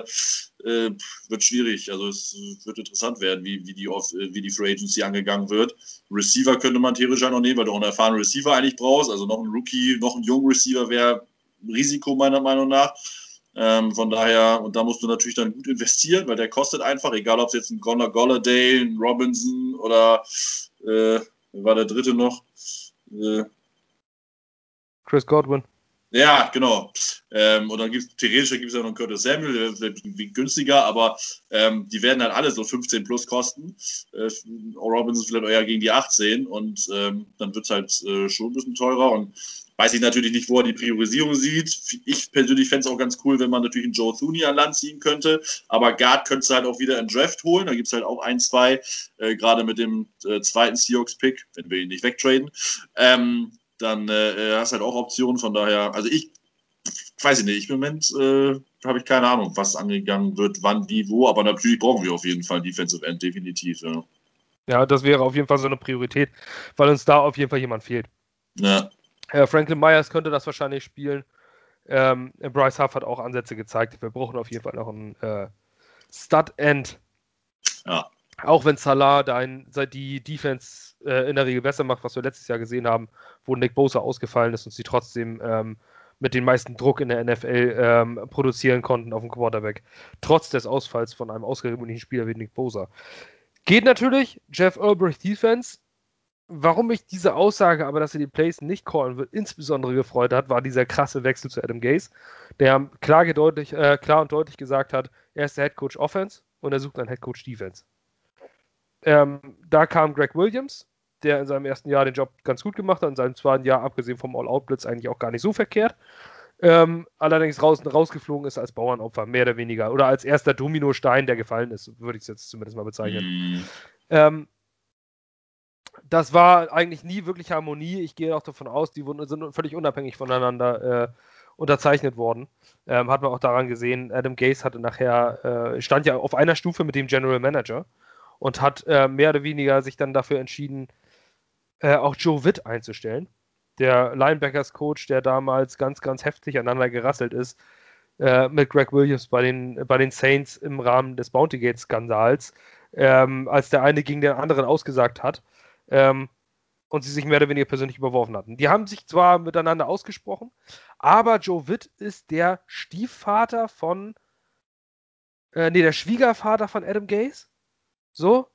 äh, wird schwierig. Also es wird interessant werden, wie, wie, die, wie die Free Agency angegangen wird. Receiver könnte man theoretisch auch noch nehmen, weil du auch einen erfahrenen Receiver eigentlich brauchst. Also noch ein Rookie, noch ein junger Receiver wäre Risiko meiner Meinung nach. Ähm, von daher, und da musst du natürlich dann gut investieren, weil der kostet einfach, egal ob es jetzt ein Gonner Golladay, ein Robinson oder äh, war der dritte noch? Äh, Chris Godwin. Ja, genau. Ähm, und dann gibt es theoretisch gibt es ja noch einen Curtis Samuel, der vielleicht günstiger, aber ähm, die werden halt alle so 15 plus kosten. Äh, Robinson vielleicht eher gegen die 18 und ähm, dann wird es halt äh, schon ein bisschen teurer und weiß ich natürlich nicht, wo er die Priorisierung sieht. Ich persönlich fände es auch ganz cool, wenn man natürlich einen Joe Thuney an Land ziehen könnte, aber Guard könntest du halt auch wieder in Draft holen. Da gibt es halt auch ein, zwei, äh, gerade mit dem äh, zweiten Seahawks-Pick, wenn wir ihn nicht wegtraden. Ähm, dann äh, hast du halt auch Optionen. Von daher, also ich weiß ich nicht, im Moment äh, habe ich keine Ahnung, was angegangen wird, wann, wie, wo, aber natürlich brauchen wir auf jeden Fall Defensive End, definitiv. Ja. ja, das wäre auf jeden Fall so eine Priorität, weil uns da auf jeden Fall jemand fehlt. Ja. Äh, Franklin Myers könnte das wahrscheinlich spielen. Ähm, Bryce Huff hat auch Ansätze gezeigt. Wir brauchen auf jeden Fall noch einen äh, Stud-End. Ja. Auch wenn Salah dein, die Defense äh, in der Regel besser macht, was wir letztes Jahr gesehen haben, wo Nick Bosa ausgefallen ist und sie trotzdem ähm, mit den meisten Druck in der NFL ähm, produzieren konnten auf dem Quarterback. Trotz des Ausfalls von einem ausgegebenen Spieler wie Nick Bosa. Geht natürlich, Jeff Ulbrich Defense. Warum mich diese Aussage aber, dass er die Plays nicht callen wird, insbesondere gefreut hat, war dieser krasse Wechsel zu Adam Gase, der klar, äh, klar und deutlich gesagt hat, er ist der Head Coach Offense und er sucht einen Head Coach Defense. Ähm, da kam Greg Williams, der in seinem ersten Jahr den Job ganz gut gemacht hat, in seinem zweiten Jahr, abgesehen vom All-Out-Blitz, eigentlich auch gar nicht so verkehrt. Ähm, allerdings raus, rausgeflogen ist als Bauernopfer, mehr oder weniger. Oder als erster Dominostein, der gefallen ist, würde ich es jetzt zumindest mal bezeichnen. Mm. Ähm, das war eigentlich nie wirklich Harmonie. Ich gehe auch davon aus, die sind völlig unabhängig voneinander äh, unterzeichnet worden. Ähm, hat man auch daran gesehen, Adam Gase hatte nachher, äh, stand ja auf einer Stufe mit dem General Manager und hat äh, mehr oder weniger sich dann dafür entschieden, äh, auch Joe Witt einzustellen. Der Linebackers-Coach, der damals ganz, ganz heftig aneinander gerasselt ist, äh, mit Greg Williams bei den, bei den Saints im Rahmen des Bountygate-Skandals, ähm, als der eine gegen den anderen ausgesagt hat ähm, und sie sich mehr oder weniger persönlich überworfen hatten. Die haben sich zwar miteinander ausgesprochen, aber Joe Witt ist der Stiefvater von, äh, nee, der Schwiegervater von Adam Gaze. So.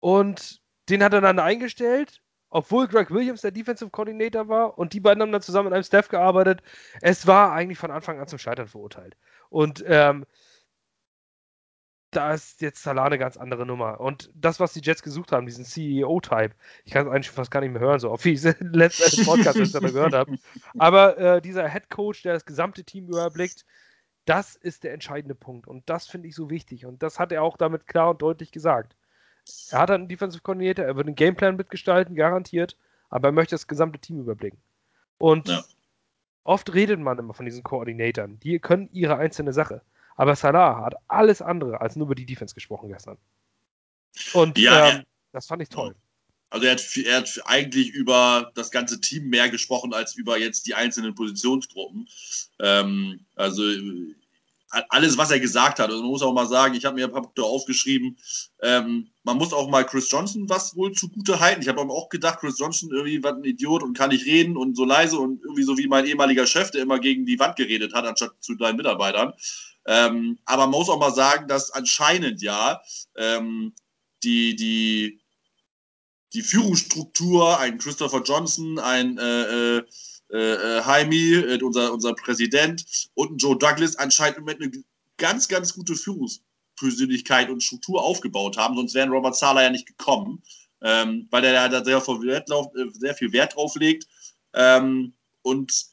Und den hat er dann eingestellt obwohl Greg Williams der Defensive Coordinator war und die beiden haben dann zusammen in einem Staff gearbeitet. Es war eigentlich von Anfang an zum Scheitern verurteilt. Und ähm, da ist jetzt Salah eine ganz andere Nummer. Und das, was die Jets gesucht haben, diesen CEO-Type, ich kann es eigentlich fast gar nicht mehr hören, so auf wie ich es letzten Podcast gehört habe. Aber äh, dieser Head Coach, der das gesamte Team überblickt, das ist der entscheidende Punkt. Und das finde ich so wichtig. Und das hat er auch damit klar und deutlich gesagt. Er hat einen Defensive Coordinator, er wird einen Gameplan mitgestalten, garantiert, aber er möchte das gesamte Team überblicken. Und ja. oft redet man immer von diesen Koordinatoren. Die können ihre einzelne Sache. Aber Salah hat alles andere als nur über die Defense gesprochen gestern. Und ja, ähm, das fand ich toll. Also er hat, er hat, eigentlich über das ganze Team mehr gesprochen als über jetzt die einzelnen Positionsgruppen. Ähm, also alles, was er gesagt hat. Also man muss auch mal sagen, ich habe mir ein paar Punkte aufgeschrieben. Ähm, man muss auch mal Chris Johnson was wohl zugute halten. Ich habe auch gedacht, Chris Johnson irgendwie was ein Idiot und kann nicht reden und so leise und irgendwie so wie mein ehemaliger Chef, der immer gegen die Wand geredet hat, anstatt zu deinen Mitarbeitern. Ähm, aber man muss auch mal sagen, dass anscheinend ja ähm, die, die, die Führungsstruktur, ein Christopher Johnson, ein äh, äh, äh, Jaime, äh, unser, unser Präsident, und Joe Douglas anscheinend im Moment eine ganz, ganz gute Führungspersönlichkeit und Struktur aufgebaut haben, sonst wäre Robert Sala ja nicht gekommen, ähm, weil er da sehr, äh, sehr, viel Wert drauf legt ähm, und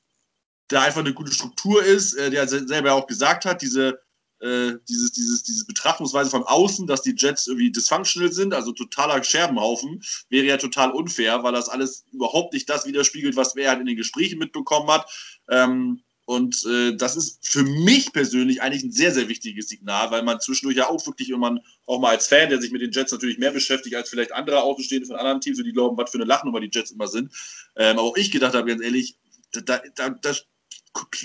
da einfach eine gute Struktur ist, äh, der selber auch gesagt hat, diese äh, dieses, dieses, diese Betrachtungsweise von außen, dass die Jets irgendwie dysfunctional sind, also totaler Scherbenhaufen, wäre ja total unfair, weil das alles überhaupt nicht das widerspiegelt, was er halt in den Gesprächen mitbekommen hat. Ähm, und äh, das ist für mich persönlich eigentlich ein sehr, sehr wichtiges Signal, weil man zwischendurch ja auch wirklich, man auch mal als Fan, der sich mit den Jets natürlich mehr beschäftigt als vielleicht andere Außenstehende von anderen Teams, die glauben, was für eine Lachnummer die Jets immer sind. Ähm, aber auch ich gedacht habe, ganz ehrlich, da, da, da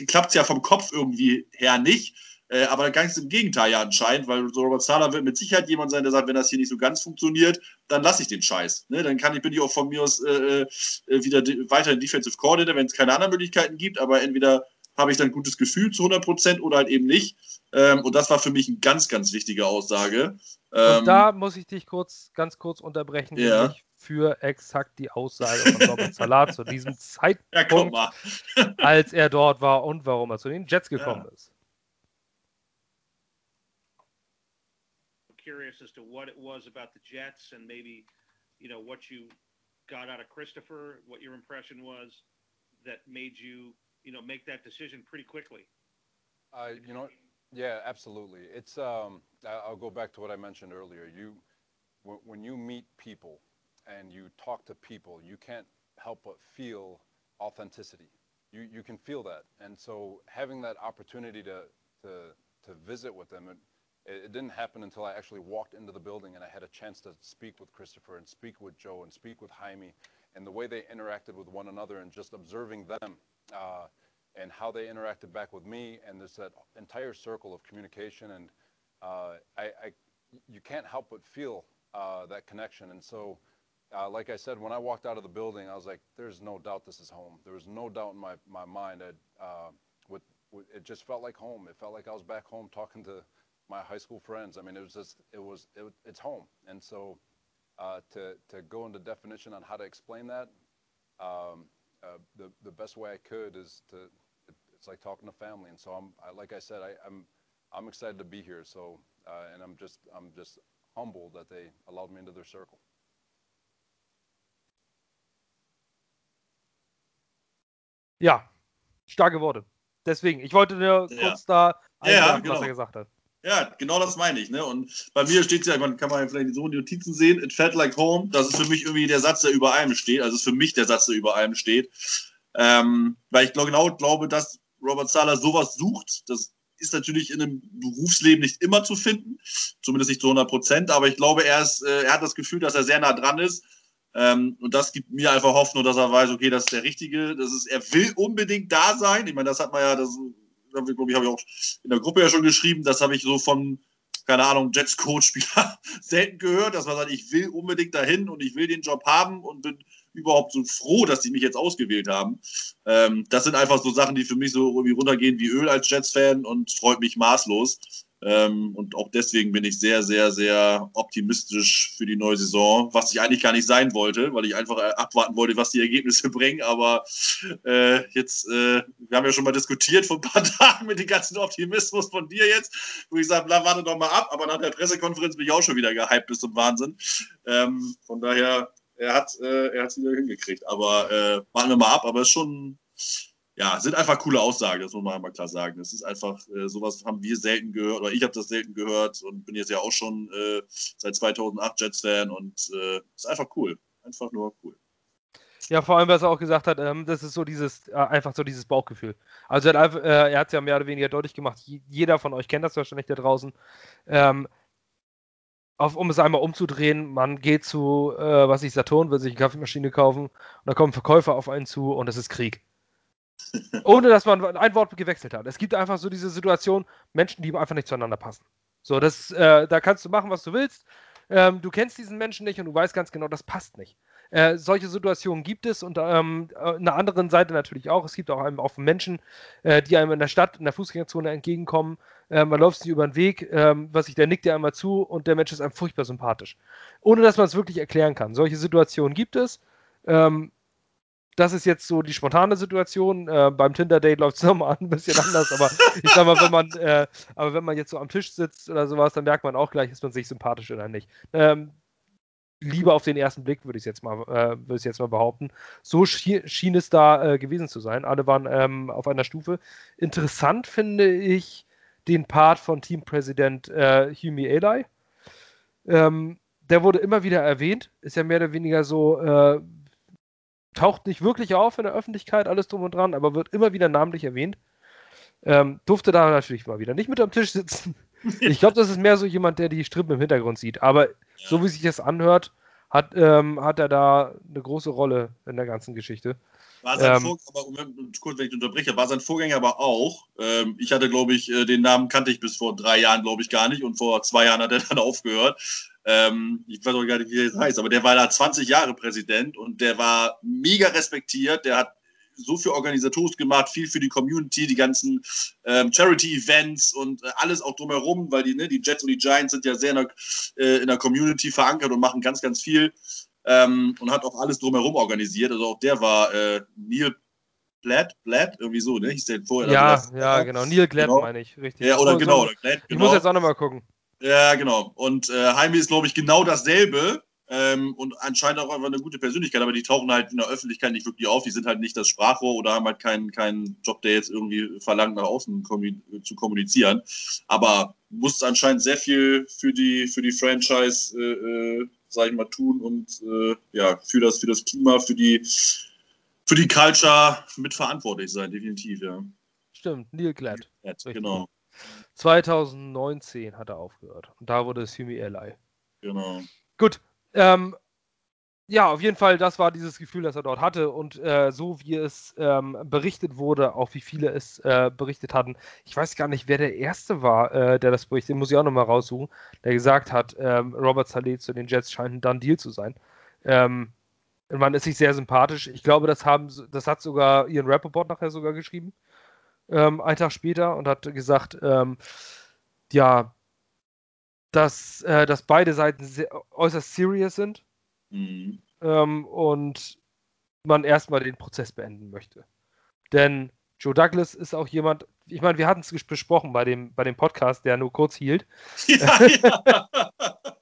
klappt es ja vom Kopf irgendwie her nicht. Äh, aber ganz im Gegenteil ja anscheinend, weil so Robert Sala wird mit Sicherheit jemand sein, der sagt, wenn das hier nicht so ganz funktioniert, dann lasse ich den Scheiß. Ne? Dann kann ich, bin ich auch von mir aus äh, äh wieder weiter in Defensive Coordinator, wenn es keine anderen Möglichkeiten gibt, aber entweder habe ich dann ein gutes Gefühl zu 100 Prozent oder halt eben nicht. Ähm, und das war für mich eine ganz, ganz wichtige Aussage. Ähm, und da muss ich dich kurz, ganz kurz unterbrechen, ja. für exakt die Aussage von Robert Salah zu diesem Zeitpunkt, ja, als er dort war und warum er zu den Jets gekommen ja. ist. Curious as to what it was about the Jets and maybe, you know, what you got out of Christopher, what your impression was that made you, you know, make that decision pretty quickly. Uh, you know, yeah, absolutely. It's um, I'll go back to what I mentioned earlier. You, when you meet people and you talk to people, you can't help but feel authenticity. You you can feel that, and so having that opportunity to to to visit with them, it, it didn't happen until I actually walked into the building and I had a chance to speak with Christopher and speak with Joe and speak with Jaime and the way they interacted with one another and just observing them uh, and how they interacted back with me and there's that entire circle of communication and uh, I, I, you can't help but feel uh, that connection and so uh, like I said, when I walked out of the building, I was like, "There's no doubt this is home." There was no doubt in my my mind that uh, with, with it just felt like home. It felt like I was back home talking to my high school friends. I mean, it was just it was it, it's home, and so uh, to to go into definition on how to explain that, um, uh, the the best way I could is to it, it's like talking to family, and so I'm I, like I said, I, I'm I'm excited to be here. So uh, and I'm just I'm just humbled that they allowed me into their circle. Ja, starke Worte. Deswegen, ich wollte nur Ja. kurz da Ja, ja, einwerfen, was er gesagt hat. Ja, genau das meine ich. Ne? Und bei mir steht ja, man kann man vielleicht so in die Notizen sehen, it felt like home. Das ist für mich irgendwie der Satz, der über allem steht. Also ist für mich der Satz, der über allem steht. Ähm, weil ich glaub, genau glaube, dass Robert Sala sowas sucht. Das ist natürlich in einem Berufsleben nicht immer zu finden, zumindest nicht zu 100 Prozent. Aber ich glaube, er, ist, äh, er hat das Gefühl, dass er sehr nah dran ist. Ähm, und das gibt mir einfach Hoffnung, dass er weiß, okay, das ist der Richtige. Das ist, er will unbedingt da sein. Ich meine, das hat man ja, das glaube ich, habe ich auch in der Gruppe ja schon geschrieben, das habe ich so von, keine Ahnung, Jets-Coach-Spieler selten gehört, dass man sagt, ich will unbedingt dahin und ich will den Job haben und bin überhaupt so froh, dass sie mich jetzt ausgewählt haben. Ähm, das sind einfach so Sachen, die für mich so irgendwie runtergehen wie Öl als Jets-Fan und freut mich maßlos. Ähm, und auch deswegen bin ich sehr, sehr, sehr optimistisch für die neue Saison, was ich eigentlich gar nicht sein wollte, weil ich einfach äh, abwarten wollte, was die Ergebnisse bringen. Aber äh, jetzt, äh, wir haben ja schon mal diskutiert vor ein paar Tagen mit dem ganzen Optimismus von dir jetzt, wo ich sage, warte doch mal ab. Aber nach der Pressekonferenz bin ich auch schon wieder gehypt bis zum Wahnsinn. Ähm, von daher, er hat äh, es wieder hingekriegt. Aber äh, warten wir mal ab. Aber es ist schon, ja, sind einfach coole Aussagen, das muss man einmal klar sagen. Das ist einfach, äh, sowas haben wir selten gehört, oder ich habe das selten gehört und bin jetzt ja auch schon äh, seit 2008 Jets-Fan und äh, ist einfach cool. Einfach nur cool. Ja, vor allem, was er auch gesagt hat, ähm, das ist so dieses, äh, einfach so dieses Bauchgefühl. Also er hat einfach- äh, es ja mehr oder weniger deutlich gemacht, je- jeder von euch kennt das wahrscheinlich da draußen. Ähm, auf, um es einmal umzudrehen, man geht zu, äh, was ich, Saturn, will sich eine Kaffeemaschine kaufen und da kommen Verkäufer auf einen zu und es ist Krieg. Ohne dass man ein Wort gewechselt hat. Es gibt einfach so diese Situation, Menschen, die einfach nicht zueinander passen. So, das, äh, da kannst du machen, was du willst. Ähm, du kennst diesen Menschen nicht und du weißt ganz genau, das passt nicht. Äh, solche Situationen gibt es und ähm, äh, in der anderen Seite natürlich auch. Es gibt auch einem auch Menschen, äh, die einem in der Stadt, in der Fußgängerzone entgegenkommen. Äh, man läuft sich über den Weg, ähm, was ich, der nickt dir einmal zu und der Mensch ist einem furchtbar sympathisch. Ohne dass man es wirklich erklären kann. Solche Situationen gibt es. Ähm, das ist jetzt so die spontane Situation. Äh, beim Tinder-Date läuft es nochmal ein bisschen anders, aber ich sag mal, wenn man, äh, aber wenn man jetzt so am Tisch sitzt oder sowas, dann merkt man auch gleich, ist man sich sympathisch oder nicht. Ähm, lieber auf den ersten Blick, würde ich jetzt mal, äh, würde ich jetzt mal behaupten. So schien, schien es da äh, gewesen zu sein. Alle waren ähm, auf einer Stufe. Interessant finde ich den Part von Teampräsident äh, Humi Eli. Ähm, der wurde immer wieder erwähnt, ist ja mehr oder weniger so, äh, taucht nicht wirklich auf in der Öffentlichkeit, alles drum und dran, aber wird immer wieder namentlich erwähnt. Ähm, durfte da natürlich mal wieder nicht mit am Tisch sitzen. Ich glaube, das ist mehr so jemand, der die Strippen im Hintergrund sieht. Aber so wie sich das anhört, hat, ähm, hat er da eine große Rolle in der ganzen Geschichte. War sein Ähm, Vorgänger, aber, kurz, wenn ich unterbreche, war sein Vorgänger aber auch. Ähm, ich hatte, glaube ich, äh, den Namen kannte ich bis vor drei Jahren, glaube ich, gar nicht. Und vor zwei Jahren hat er dann aufgehört. Ähm, ich weiß auch gar nicht, wie er jetzt heißt, aber der war da 20 Jahre Präsident und der war mega respektiert. Der hat so viel organisatorisch gemacht, viel für die Community, die ganzen ähm, Charity-Events und äh, alles auch drumherum, weil die, ne, die Jets und die Giants sind ja sehr in der, äh, in der Community verankert und machen ganz, ganz viel ähm, und hat auch alles drumherum organisiert. Also auch der war äh, Neil Blatt, Blatt, irgendwie so, ne? Hieß der vorher. ja, ja, genau. Neil Glad Genau. meine ich, richtig. Ja, oder So- genau, so- oder Glad, Ich genau. muss jetzt auch nochmal gucken. Ja, genau. Und äh, Jaime ist, glaube ich, genau dasselbe. Ähm, und anscheinend auch einfach eine gute Persönlichkeit, aber die tauchen halt in der Öffentlichkeit nicht wirklich auf. Die sind halt nicht das Sprachrohr oder haben halt keinen, keinen Job, der jetzt irgendwie verlangt, nach außen zu kommunizieren. Aber muss anscheinend sehr viel für die, für die Franchise, äh, äh, sag ich mal, tun und äh, ja, für das, für das Klima, für die, für die Culture mitverantwortlich sein, definitiv, ja. Stimmt, Neil Glad. ja genau, 2019 hat er aufgehört. Und da wurde es Humi Eli. genau. Gut. Ähm, ja, auf jeden Fall, das war dieses Gefühl, das er dort hatte. Und äh, so wie es ähm, berichtet wurde, auch wie viele es äh, berichtet hatten. Ich weiß gar nicht, wer der Erste war, äh, der das berichtet. Den muss ich auch nochmal raussuchen. Der gesagt hat, ähm, Robert Saleh zu den Jets scheint ein Done Deal zu sein. Ähm, man ist sich sehr sympathisch. Ich glaube, das haben, das hat sogar Ian Rappaport nachher sogar geschrieben, ähm, einen Tag später und hat gesagt, ähm, ja, dass, äh, dass beide Seiten sehr, äußerst serious sind Mhm. ähm, und man erstmal den Prozess beenden möchte. Denn Joe Douglas ist auch jemand, ich meine, wir hatten es besprochen bei dem, bei dem Podcast, der nur kurz hielt. Ja, ja.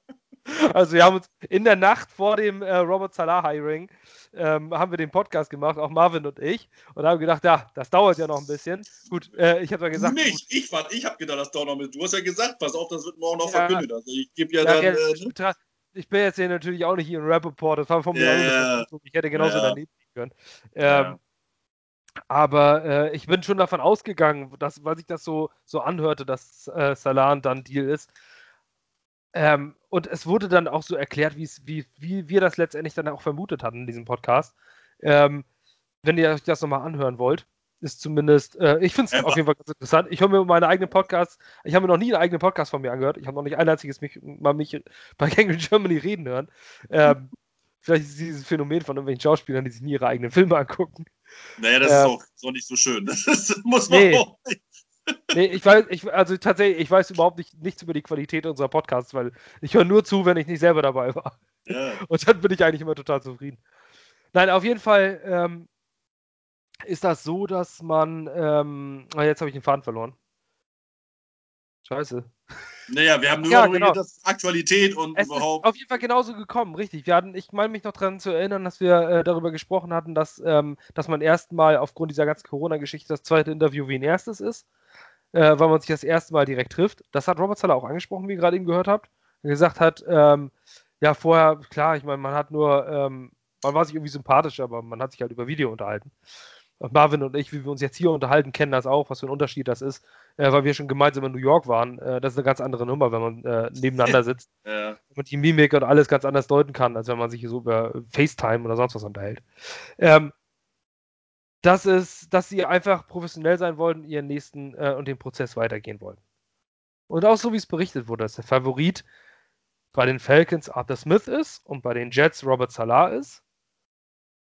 Also wir haben uns in der Nacht vor dem äh, Robert Salah Hiring ähm, haben wir den Podcast gemacht, auch Marvin und ich, und haben gedacht, ja, das dauert ja noch ein bisschen. Gut, äh, ich habe ja gesagt, du gut, nicht. Ich, war- ich habe gedacht, das dauert noch mit. Du hast ja gesagt, pass auf, das wird morgen noch Ja. verkündet. Also ich gebe ja, ja, dann. gell, Äh, ich, bin jetzt hier natürlich auch nicht hier in Rappaport, das war von mir Ja, ja. Vermutung. Ich hätte genauso Ja. daneben liegen können. Ähm, Ja. Aber äh, ich bin schon davon ausgegangen, dass, weil sich das so, so anhörte, dass äh, Salah dann Deal ist. Ähm, und es wurde dann auch so erklärt, wie, wie wir das letztendlich dann auch vermutet hatten in diesem Podcast. Ähm, wenn ihr euch das nochmal anhören wollt, ist zumindest, äh, ich finde es auf jeden Fall ganz interessant. Ich höre mir meine eigenen Podcasts, ich habe mir noch nie einen eigenen Podcast von mir angehört. Ich habe noch nicht ein einziges mich, mal mich bei Gang Germany reden hören. Ähm, vielleicht ist dieses Phänomen von irgendwelchen Schauspielern, die sich nie ihre eigenen Filme angucken. Naja, das Ja. ist auch so nicht so schön. Das ist, muss man Nee. auch. Nee, ich weiß, ich, also tatsächlich, ich weiß überhaupt nicht, nichts über die Qualität unserer Podcasts, weil ich höre nur zu, wenn ich nicht selber dabei war. Ja. Und dann bin ich eigentlich immer total zufrieden. Nein, auf jeden Fall ähm, ist das so, dass man. Ähm, ah, jetzt habe ich den Faden verloren. Scheiße. Naja, wir haben nur Ja, darüber genau. dass Aktualität und Es ist überhaupt. auf jeden Fall genauso gekommen, richtig. Wir hatten, ich meine mich noch daran zu erinnern, dass wir äh, darüber gesprochen hatten, dass, ähm, dass man erstmal aufgrund dieser ganzen Corona-Geschichte das zweite Interview wie ein erstes ist, äh, weil man sich das erste Mal direkt trifft. Das hat Robert Zeller auch angesprochen, wie ihr gerade eben gehört habt. Er gesagt hat, ähm, ja, vorher, klar, ich meine, man hat nur, ähm, man war sich irgendwie sympathisch, aber man hat sich halt über Video unterhalten. Und Marvin und ich, wie wir uns jetzt hier unterhalten, kennen das auch, was für ein Unterschied das ist, äh, weil wir schon gemeinsam in New York waren. Äh, das ist eine ganz andere Nummer, wenn man äh, nebeneinander sitzt Ja. und die Mimik und alles ganz anders deuten kann, als wenn man sich so über FaceTime oder sonst was unterhält. Ähm, das ist, dass sie einfach professionell sein wollen, ihren nächsten äh, und den Prozess weitergehen wollen. Und auch so wie es berichtet wurde, dass der Favorit bei den Falcons Arthur Smith ist und bei den Jets Robert Salah ist.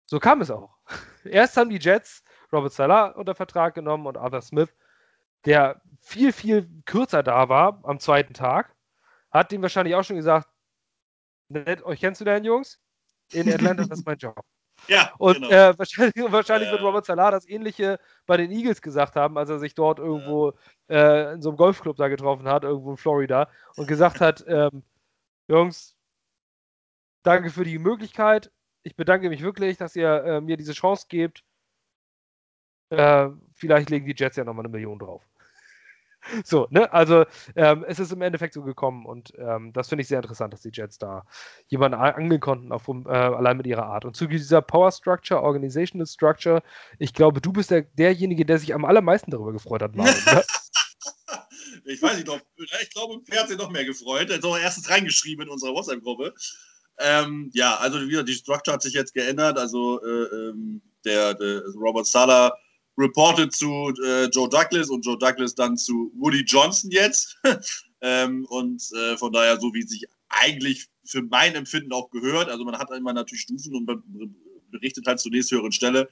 So kam es auch. Erst haben die Jets Robert Salah unter Vertrag genommen und Arthur Smith, der viel, viel kürzer da war am zweiten Tag, hat ihm wahrscheinlich auch schon gesagt, nett, euch kennst du denn, Jungs? In Atlanta, das ist mein Job. Ja, Und genau. äh, wahrscheinlich, wahrscheinlich wird Äh. Robert Salah das ähnliche bei den Eagles gesagt haben, als er sich dort irgendwo äh, in so einem Golfclub da getroffen hat, irgendwo in Florida, und gesagt hat, ähm, Jungs, danke für die Möglichkeit. Ich bedanke mich wirklich, dass ihr äh, mir diese Chance gebt. Äh, vielleicht legen die Jets ja nochmal eine Million drauf. So, ne? Also ähm, es ist im Endeffekt so gekommen und ähm, das finde ich sehr interessant, dass die Jets da jemanden angeln konnten, auf, äh, allein mit ihrer Art. Und zu dieser Power Structure, Organizational Structure, ich glaube, du bist der, derjenige, der sich am allermeisten darüber gefreut hat, Marvin. ne? Ich weiß nicht, ich glaube, im Fernsehen noch mehr gefreut. Er hat auch erstens reingeschrieben in unserer WhatsApp-Gruppe. Ähm, ja, also wie gesagt, die Structure hat sich jetzt geändert. Also äh, ähm, der, der Robert Sala reported zu äh, Joe Douglas und Joe Douglas dann zu Woody Johnson jetzt. ähm, und äh, von daher, so wie sich eigentlich für mein Empfinden auch gehört. Also man hat immer natürlich Stufen und be- berichtet halt zur nächsthöheren Stelle.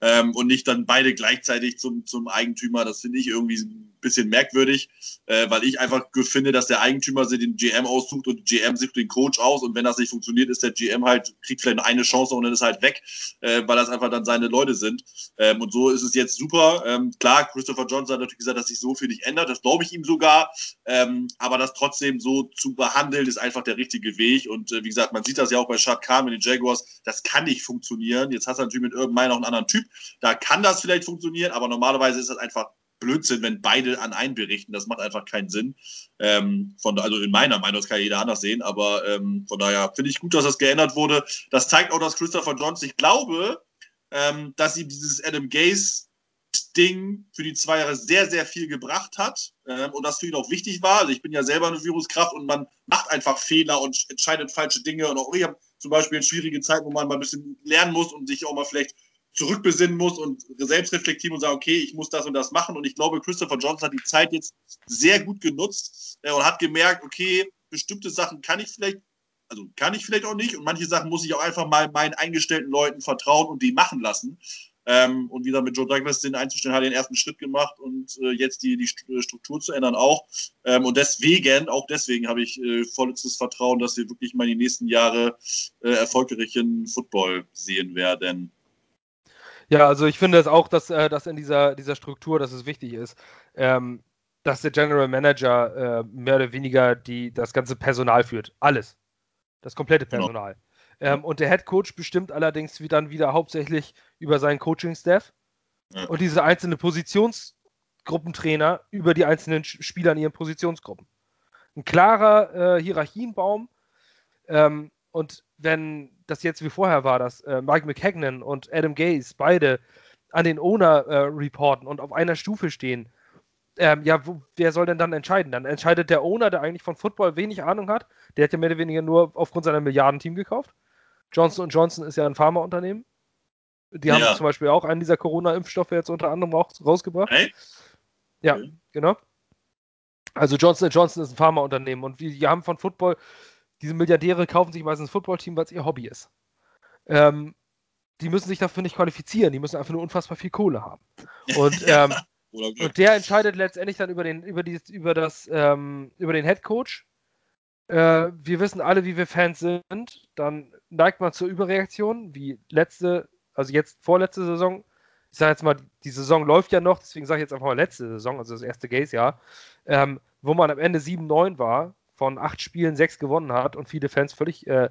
Ähm, und nicht dann beide gleichzeitig zum, zum Eigentümer. Das finde ich irgendwie ein bisschen merkwürdig, äh, weil ich einfach finde, dass der Eigentümer sich den GM aussucht und GM sucht den Coach aus und wenn das nicht funktioniert, ist der GM halt, kriegt vielleicht eine Chance und dann ist halt weg, äh, weil das einfach dann seine Leute sind. Ähm, und so ist es jetzt super. Ähm, klar, Christopher Johnson hat natürlich gesagt, dass sich so viel nicht ändert, das glaube ich ihm sogar, ähm, aber das trotzdem so zu behandeln, ist einfach der richtige Weg und äh, wie gesagt, man sieht das ja auch bei Shad Khan mit den Jaguars, das kann nicht funktionieren. Jetzt hast du natürlich mit Urban Meyer noch einen anderen Typ, da kann das vielleicht funktionieren, aber normalerweise ist das einfach Blödsinn, wenn beide an einen berichten. Das macht einfach keinen Sinn. Ähm, von, also in meiner Meinung, das kann jeder anders sehen, aber ähm, von daher finde ich gut, dass das geändert wurde. Das zeigt auch, dass Christopher Johnson, ich glaube, ähm, dass ihm dieses Adam Gaze Ding für die zwei Jahre sehr, sehr viel gebracht hat ähm, und das für ihn auch wichtig war. Also ich bin ja selber eine Führungskraft und man macht einfach Fehler und entscheidet falsche Dinge und auch ich habe zum Beispiel in schwierige Zeiten, wo man mal ein bisschen lernen muss und sich auch mal vielleicht zurückbesinnen muss und selbst reflektieren und sagen, okay, ich muss das und das machen. Und ich glaube, Christopher Johnson hat die Zeit jetzt sehr gut genutzt äh, und hat gemerkt, okay, bestimmte Sachen kann ich vielleicht also kann ich vielleicht auch nicht. Und manche Sachen muss ich auch einfach mal meinen eingestellten Leuten vertrauen und die machen lassen. Ähm, und wieder mit Joe Douglas den einzustellen, hat den ersten Schritt gemacht und äh, jetzt die, die Struktur zu ändern auch. Ähm, und deswegen, auch deswegen habe ich äh, volles Vertrauen, dass wir wirklich mal den nächsten Jahren äh, erfolgreichen Football sehen werden. Ja, also ich finde es auch, dass, äh, dass in dieser, dieser Struktur, dass es wichtig ist, ähm, dass der General Manager äh, mehr oder weniger die, das ganze Personal führt. Alles. Das komplette. Personal. Genau. Ähm, und der Head Coach bestimmt allerdings wie dann wieder hauptsächlich über seinen Coaching-Staff ja. und diese einzelnen Positionsgruppentrainer über die einzelnen Spieler in ihren Positionsgruppen. Ein klarer äh, Hierarchienbaum. Ähm, und wenn das jetzt wie vorher war, dass äh, Mike McHagnon und Adam Gaze beide an den Owner äh, reporten und auf einer Stufe stehen, ähm, ja, wo, wer soll denn dann entscheiden? Dann entscheidet der Owner, der eigentlich von Football wenig Ahnung hat. Der hat ja mehr oder weniger nur aufgrund seiner Milliarden-Team gekauft. Johnson Johnson ist ja ein Pharmaunternehmen. Die haben zum Beispiel auch einen dieser Corona-Impfstoffe jetzt unter anderem auch rausgebracht. Hey? Ja, okay. genau. Also Johnson Johnson ist ein Pharmaunternehmen und wir haben von Football, diese Milliardäre kaufen sich meistens ein Footballteam, weil es ihr Hobby ist. Ähm, die müssen sich dafür nicht qualifizieren, die müssen einfach nur unfassbar viel Kohle haben. Und, ähm, und der entscheidet letztendlich dann über den, über die, über das, ähm, über den Head Coach. Äh, wir wissen alle, wie wir Fans sind. Dann neigt man zur Überreaktion, wie letzte, also jetzt vorletzte Saison. Ich sage jetzt mal, die Saison läuft ja noch, deswegen sage ich jetzt einfach mal letzte Saison, also das erste Gaze-Jahr, ähm, wo man am Ende 7-9 war, von acht Spielen sechs gewonnen hat und viele Fans völlig äh,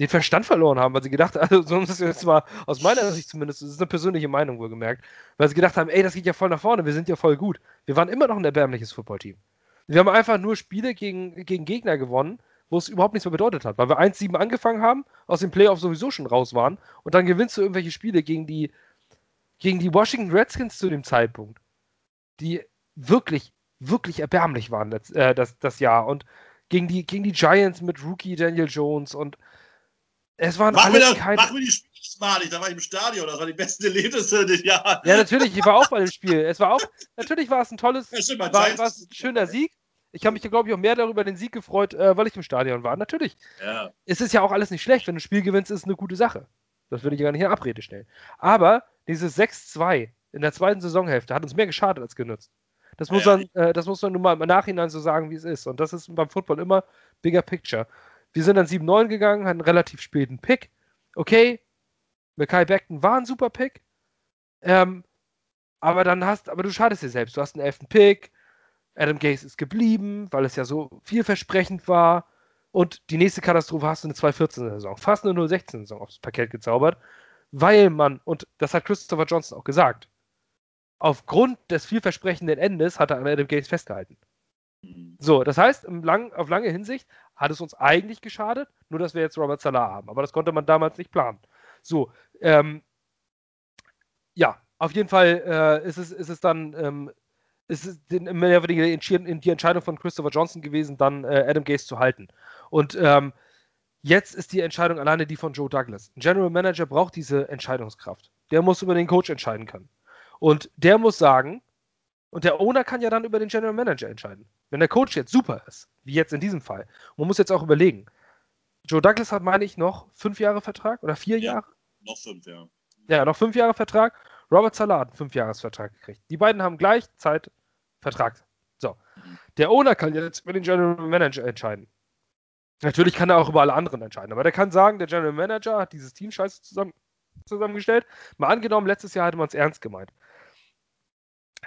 den Verstand verloren haben, weil sie gedacht haben, also so ist jetzt mal aus meiner Sicht zumindest, das ist eine persönliche Meinung wohlgemerkt, weil sie gedacht haben, ey, das geht ja voll nach vorne, wir sind ja voll gut. Wir waren immer noch ein erbärmliches Footballteam. Wir haben einfach nur Spiele gegen, gegen Gegner gewonnen, wo es überhaupt nichts mehr bedeutet hat, weil wir 1-7 angefangen haben, aus dem Playoff sowieso schon raus waren und dann gewinnst du irgendwelche Spiele gegen die, gegen die Washington Redskins zu dem Zeitpunkt, die wirklich, wirklich erbärmlich waren das, äh, das, das Jahr und gegen die, gegen die Giants mit Rookie Daniel Jones und es waren mach alles mir das, keine... Mach mir die Spiele malig, da war ich im Stadion, das war die besten Erlebnisse des Jahres. Ja, natürlich, ich war auch bei dem Spiel. Es war auch, natürlich war es ein tolles, ja, war, war es ein schöner Sieg. Ich habe mich, glaube ich, auch mehr darüber den Sieg gefreut, äh, weil ich im Stadion war. Natürlich. Ja. Es ist ja auch alles nicht schlecht. Wenn du ein Spiel gewinnst, ist es eine gute Sache. Das würde ich gar nicht in Abrede stellen. Aber dieses 6-2 in der zweiten Saisonhälfte hat uns mehr geschadet als genutzt. Das muss, ja, man, äh, das muss man nun mal im Nachhinein so sagen, wie es ist. Und das ist beim Football immer bigger picture. Wir sind dann 7-9 gegangen, hatten einen relativ späten Pick. Okay, Mackay Beckton war ein super Pick. Ähm, aber dann hast, aber du schadest dir selbst. Du hast einen elften Pick, Adam Gase ist geblieben, weil es ja so vielversprechend war. Und die nächste Katastrophe hast du eine 2-14-Saison, fast eine 0-16-Saison aufs Parkett gezaubert, weil man, und das hat Christopher Johnson auch gesagt, aufgrund des vielversprechenden Endes hat er an Adam Gates festgehalten. So, das heißt, lang, auf lange Hinsicht hat es uns eigentlich geschadet, nur dass wir jetzt Robert Salah haben. Aber das konnte man damals nicht planen. So, ähm, ja, auf jeden Fall äh, ist, es, ist es dann ähm, ist es mehr oder weniger die Entscheidung von Christopher Johnson gewesen, dann äh, Adam Gase zu halten. Und ähm, jetzt ist die Entscheidung alleine die von Joe Douglas. Ein General Manager braucht diese Entscheidungskraft. Der muss über den Coach entscheiden können. Und der muss sagen, und der Owner kann ja dann über den General Manager entscheiden. Wenn der Coach jetzt super ist, wie jetzt in diesem Fall, man muss jetzt auch überlegen, Joe Douglas hat, meine ich, noch fünf Jahre Vertrag oder vier ja, Jahre? Noch fünf, ja. Ja, noch fünf Jahre Vertrag. Robert Salah hat einen Fünfjahresvertrag gekriegt. Die beiden haben gleich Zeit Vertrag. So. Der Owner kann jetzt über den General Manager entscheiden. Natürlich kann er auch über alle anderen entscheiden, aber der kann sagen, der General Manager hat dieses Team scheiße zusammen, zusammengestellt. Mal angenommen, letztes Jahr hatte man es ernst gemeint.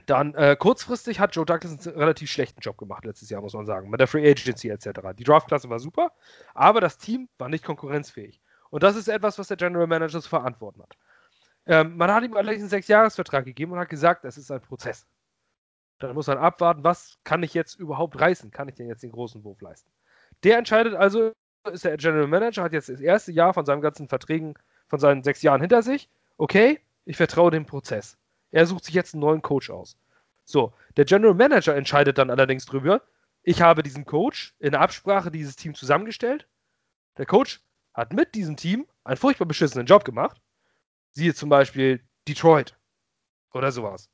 Dann äh, kurzfristig hat Joe Douglas einen relativ schlechten Job gemacht letztes Jahr, muss man sagen, mit der Free Agency etc. Die Draftklasse war super, aber das Team war nicht konkurrenzfähig. Und das ist etwas, was der General Manager zu verantworten hat. Ähm, man hat ihm allerdings einen Sechsjahresvertrag gegeben und hat gesagt, es ist ein Prozess. Dann muss man abwarten, was kann ich jetzt überhaupt reißen? Kann ich denn jetzt den großen Wurf leisten? Der entscheidet also, ist der General Manager, hat jetzt das erste Jahr von seinen ganzen Verträgen, von seinen sechs Jahren hinter sich. Okay, ich vertraue dem Prozess. Er sucht sich jetzt einen neuen Coach aus. So, der General Manager entscheidet dann allerdings drüber, ich habe diesen Coach in Absprache dieses Team zusammengestellt. Der Coach hat mit diesem Team einen furchtbar beschissenen Job gemacht. Siehe zum Beispiel Detroit oder sowas.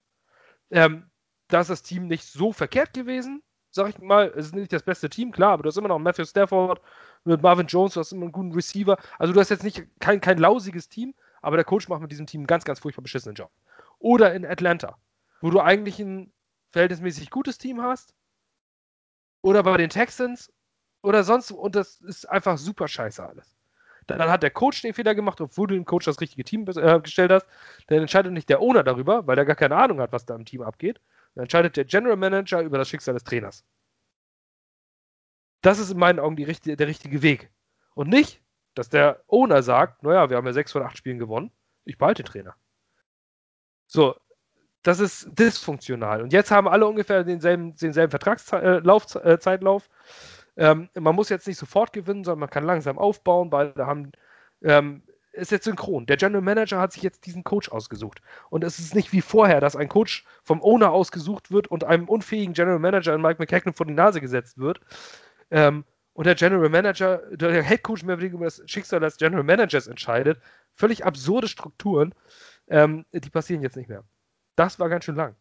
Ähm, da ist das Team nicht so verkehrt gewesen, sag ich mal. Es ist nicht das beste Team, klar, aber du hast immer noch Matthew Stafford, Mit Marvin Jones, du hast immer einen guten Receiver. Also du hast jetzt nicht kein, kein lausiges Team, aber der Coach macht mit diesem Team einen ganz, ganz furchtbar beschissenen Job. Oder in Atlanta, wo du eigentlich ein verhältnismäßig gutes Team hast. Oder bei den Texans. Oder sonst. Und das ist einfach super scheiße alles. Dann hat der Coach den Fehler gemacht, obwohl du dem Coach das richtige Team äh, gestellt hast. Dann entscheidet nicht der Owner darüber, weil der gar keine Ahnung hat, was da im Team abgeht. Dann entscheidet der General Manager über das Schicksal des Trainers. Das ist in meinen Augen die, der richtige Weg. Und nicht, dass der Owner sagt, naja, wir haben ja sechs von acht Spielen gewonnen, ich behalte den Trainer. So, das ist dysfunktional. Und jetzt haben alle ungefähr denselben, denselben Vertragszeitlauf. Äh, äh, ähm, man muss jetzt nicht sofort gewinnen, sondern man kann langsam aufbauen. Beide haben, ähm, ist jetzt synchron. Der General Manager hat sich jetzt diesen Coach ausgesucht. Und es ist nicht wie vorher, dass ein Coach vom Owner ausgesucht wird und einem unfähigen General Manager in Mike McKagan vor die Nase gesetzt wird. Ähm, und der General Manager, der Head Coach mehr über das Schicksal des General Managers entscheidet. Völlig absurde Strukturen, ähm, die passieren jetzt nicht mehr. Das war ganz schön lang.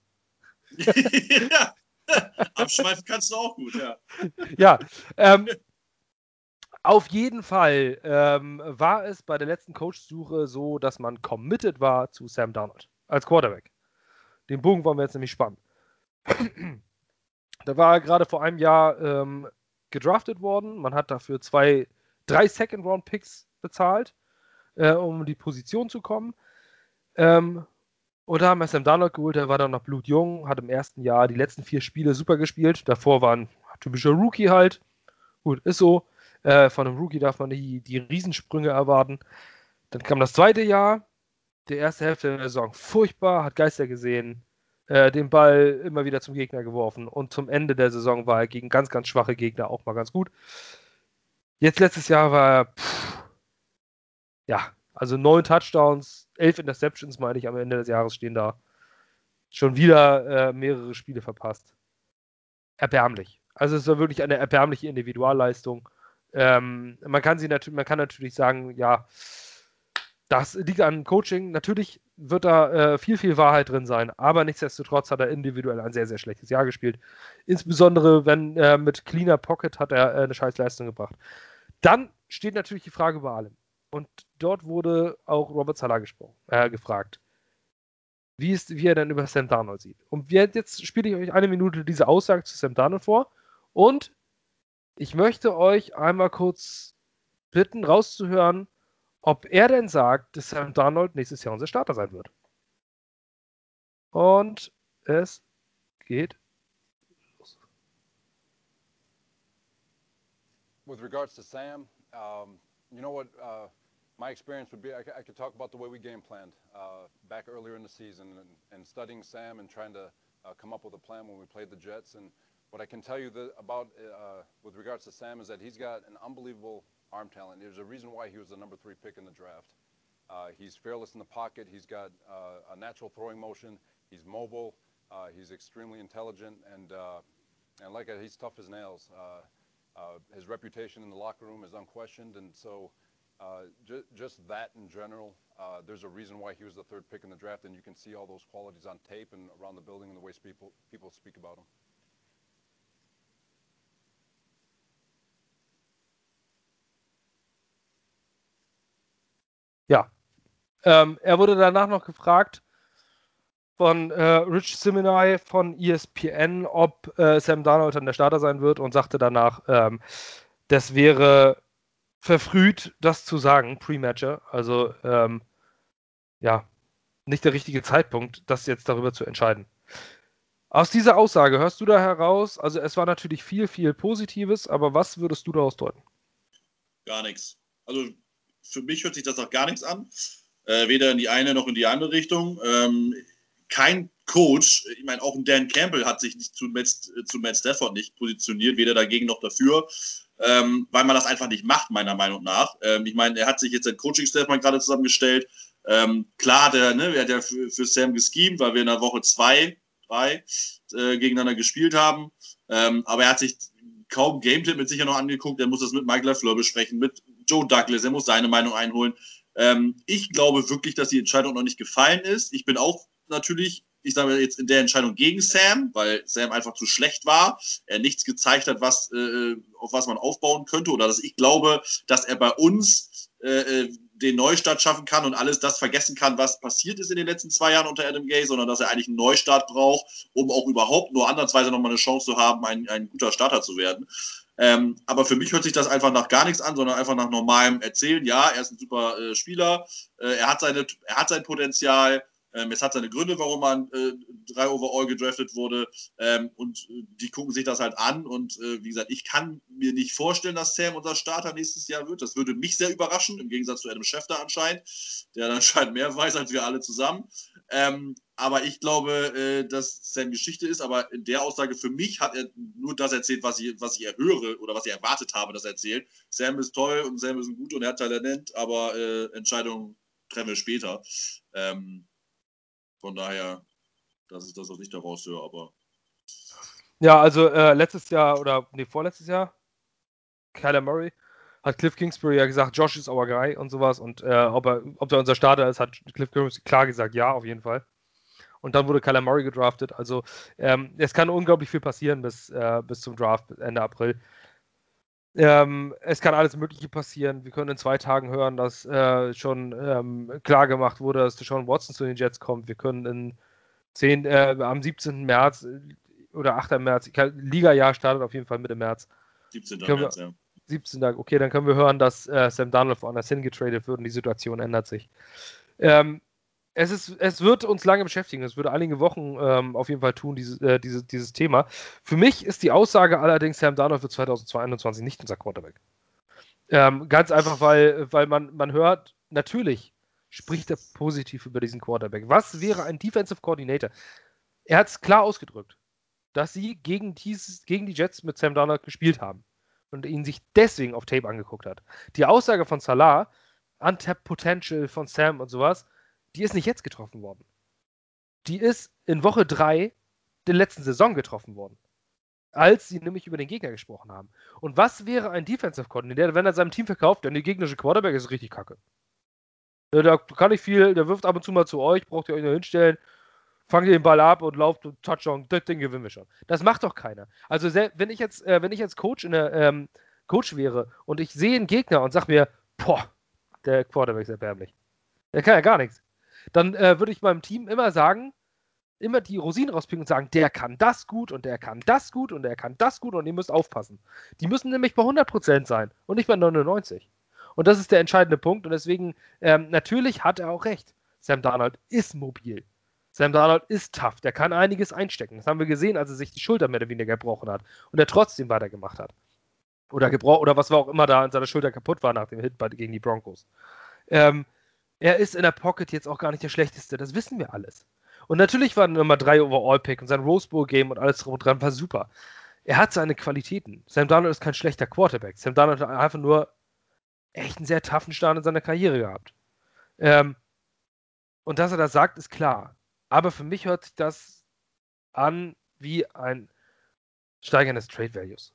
ja. Abschweifen kannst du auch gut, ja. Ja, ähm, auf jeden Fall ähm, war es bei der letzten Coach-Suche so, dass man committed war zu Sam Darnold als Quarterback. Den Bogen wollen wir jetzt nämlich spannen. da war er gerade vor einem Jahr ähm, gedraftet worden. Man hat dafür zwei, drei Second-Round-Picks bezahlt, äh, um die Position zu kommen. Ähm, und da haben wir Sam Darnold geholt, der war dann noch blutjung, hat im ersten Jahr die letzten vier Spiele super gespielt. Davor war ein typischer Rookie halt. Gut, ist so. Äh, von einem Rookie darf man die, die Riesensprünge erwarten. Dann kam das zweite Jahr, die erste Hälfte der Saison furchtbar, hat Geister gesehen, äh, den Ball immer wieder zum Gegner geworfen und zum Ende der Saison war er gegen ganz, ganz schwache Gegner auch mal ganz gut. Jetzt letztes Jahr war er, pff, ja, also neun Touchdowns, elf Interceptions, meine ich, am Ende des Jahres stehen da. Schon wieder äh, mehrere Spiele verpasst. Erbärmlich. Also es war wirklich eine erbärmliche Individualleistung. Ähm, man kann sie natürlich, man kann natürlich sagen, ja, das liegt an Coaching. Natürlich wird da äh, viel, viel Wahrheit drin sein, aber nichtsdestotrotz hat er individuell ein sehr, sehr schlechtes Jahr gespielt. Insbesondere, wenn äh, mit Cleaner Pocket hat er äh, eine Scheißleistung gebracht. Dann steht natürlich die Frage über allem. Und dort wurde auch Robert Salah äh, gefragt, wie, ist, wie er denn über Sam Darnold sieht. Und jetzt spiele ich euch eine Minute diese Aussage zu Sam Darnold vor. Und ich möchte euch einmal kurz bitten, rauszuhören, ob er denn sagt, dass Sam Darnold nächstes Jahr unser Starter sein wird. Und es geht los. With regards to Sam, um, you know what? Uh, my experience would be I, could talk about the way we game planned uh, back earlier in the season and, studying Sam and trying to uh, come up with a plan when we played the Jets. And what I can tell you that about uh, with regards to Sam is that he's got an unbelievable arm talent. There's a reason why he was the number three pick in the draft. Uh, he's fearless in the pocket. He's got uh, a natural throwing motion. He's mobile. Uh, he's extremely intelligent and and like I he's tough as nails. his reputation in the locker room is unquestioned, and so uh, ju just that in general, uh, there's a reason why he was the third pick in the draft, and you can see all those qualities on tape and around the building and the way people, people speak about him. Ja, ähm, er wurde danach noch gefragt von äh, Rich Simonai von ESPN, ob äh, Sam Darnold dann der Starter sein wird und sagte danach, ähm, das wäre verfrüht, das zu sagen, Pre-Matcher. Also, ähm, ja, nicht der richtige Zeitpunkt, das jetzt darüber zu entscheiden. Aus dieser Aussage hörst du da heraus, also es war natürlich viel, viel Positives, aber was würdest du daraus deuten? Gar nichts. Also für mich hört sich das auch gar nichts an. Äh, weder in die eine noch in die andere Richtung. Ähm, kein Coach, ich meine, auch ein Dan Campbell hat sich nicht zu Matt, zu Matt Stafford nicht positioniert, weder dagegen noch dafür ähm, weil man das einfach nicht macht, meiner Meinung nach. Ähm, ich meine, er hat sich jetzt ein Coaching-Staff mal gerade zusammengestellt. Ähm, klar hat er, ne, er hat ja für, für Sam geschemt, weil wir in der Woche zwei, drei äh, gegeneinander gespielt haben. Ähm, aber er hat sich kaum Gameplay mit sicher noch angeguckt. Er muss das mit Mike LaFleur besprechen, mit Joe Douglas. Er muss seine Meinung einholen. Ähm, ich glaube wirklich, dass die Entscheidung noch nicht gefallen ist. Ich bin auch natürlich ich sage jetzt in der Entscheidung gegen Sam, weil Sam einfach zu schlecht war, er nichts gezeigt hat, was, äh, auf was man aufbauen könnte oder dass ich glaube, dass er bei uns äh, äh, den Neustart schaffen kann und alles das vergessen kann, was passiert ist in den letzten zwei Jahren unter Adam Gay, sondern dass er eigentlich einen Neustart braucht, um auch überhaupt nur andersweise nochmal eine Chance zu haben, ein, ein guter Starter zu werden. Ähm, aber für mich hört sich das einfach nach gar nichts an, sondern einfach nach normalem Erzählen. Ja, er ist ein super äh, Spieler, äh, er, hat seine, er hat sein Potenzial, ähm, es hat seine Gründe, warum man äh, drei overall gedraftet wurde. Ähm, und äh, die gucken sich das halt an. Und äh, wie gesagt, ich kann mir nicht vorstellen, dass Sam unser Starter nächstes Jahr wird. Das würde mich sehr überraschen, im Gegensatz zu Adam Schefter anscheinend, der anscheinend mehr weiß als wir alle zusammen. Ähm, aber ich glaube, äh, dass Sam Geschichte ist. Aber in der Aussage für mich hat er nur das erzählt, was ich, was ich erhöre oder was ich erwartet habe, dass er erzählt. Sam ist toll und Sam ist gut und er hat Talent, aber äh, Entscheidungen treffen wir später. Ähm, von daher, das ist das, was ich daraus höre, aber. Ja, also äh, letztes Jahr oder nee, vorletztes Jahr, Kyler Murray hat Cliff Kingsbury ja gesagt, Josh ist our guy und sowas. Und äh, ob, er, ob er unser Starter ist, hat Cliff Kingsbury klar gesagt, ja, auf jeden Fall. Und dann wurde Kyler Murray gedraftet. Also ähm, es kann unglaublich viel passieren bis, äh, bis zum Draft Ende April. Ähm, es kann alles Mögliche passieren. Wir können in zwei Tagen hören, dass äh, schon ähm, klar gemacht wurde, dass Deshaun Watson zu den Jets kommt. Wir können in 10, äh, am 17. März äh, oder 8. März, Liga-Jahr startet auf jeden Fall Mitte März. 17. März, wir, ja. 17. Okay, dann können wir hören, dass äh, Sam Darnold woanders hingetradet wird und die Situation ändert sich. Ähm, es, ist, es wird uns lange beschäftigen. Es würde einige Wochen ähm, auf jeden Fall tun, diese, äh, diese, dieses Thema. Für mich ist die Aussage allerdings, Sam Darnold wird 2021 nicht unser Quarterback. Ähm, ganz einfach, weil, weil man, man hört, natürlich spricht er positiv über diesen Quarterback. Was wäre ein Defensive Coordinator? Er hat es klar ausgedrückt, dass sie gegen, dieses, gegen die Jets mit Sam Darnold gespielt haben und ihn sich deswegen auf Tape angeguckt hat. Die Aussage von Salah, Untapped Potential von Sam und sowas, die ist nicht jetzt getroffen worden. Die ist in Woche 3 der letzten Saison getroffen worden. Als sie nämlich über den Gegner gesprochen haben. Und was wäre ein Defensive Coordinator, wenn er seinem Team verkauft, denn der gegnerische Quarterback ist richtig kacke. Da kann ich viel, der wirft ab und zu mal zu euch, braucht ihr euch nur hinstellen, fangt ihr den Ball ab und lauft und Touchdown, das Ding gewinnen wir schon. Das macht doch keiner. Also wenn ich jetzt, äh, wenn ich jetzt Coach in der ähm, Coach wäre und ich sehe einen Gegner und sag mir, boah, der Quarterback ist erbärmlich. Der kann ja gar nichts dann äh, würde ich meinem Team immer sagen, immer die Rosinen rauspicken und sagen, der kann das gut und der kann das gut und der kann das gut und ihr müsst aufpassen. Die müssen nämlich bei 100% sein und nicht bei 99. Und das ist der entscheidende Punkt und deswegen, ähm, natürlich hat er auch recht. Sam Darnold ist mobil. Sam Darnold ist tough, der kann einiges einstecken. Das haben wir gesehen, als er sich die Schulter mehr oder weniger gebrochen hat und er trotzdem weitergemacht hat. Oder gebrochen, oder was war auch immer da an seiner Schulter kaputt war nach dem Hit gegen die Broncos. Ähm, er ist in der Pocket jetzt auch gar nicht der schlechteste. Das wissen wir alles. Und natürlich war Nummer 3 Overall-Pick und sein Rose Bowl-Game und alles dran war super. Er hat seine Qualitäten. Sam Darnold ist kein schlechter Quarterback. Sam Darnold hat einfach nur echt einen sehr toughen Start in seiner Karriere gehabt. Ähm, und dass er das sagt, ist klar. Aber für mich hört sich das an wie ein Steigern des Trade Values.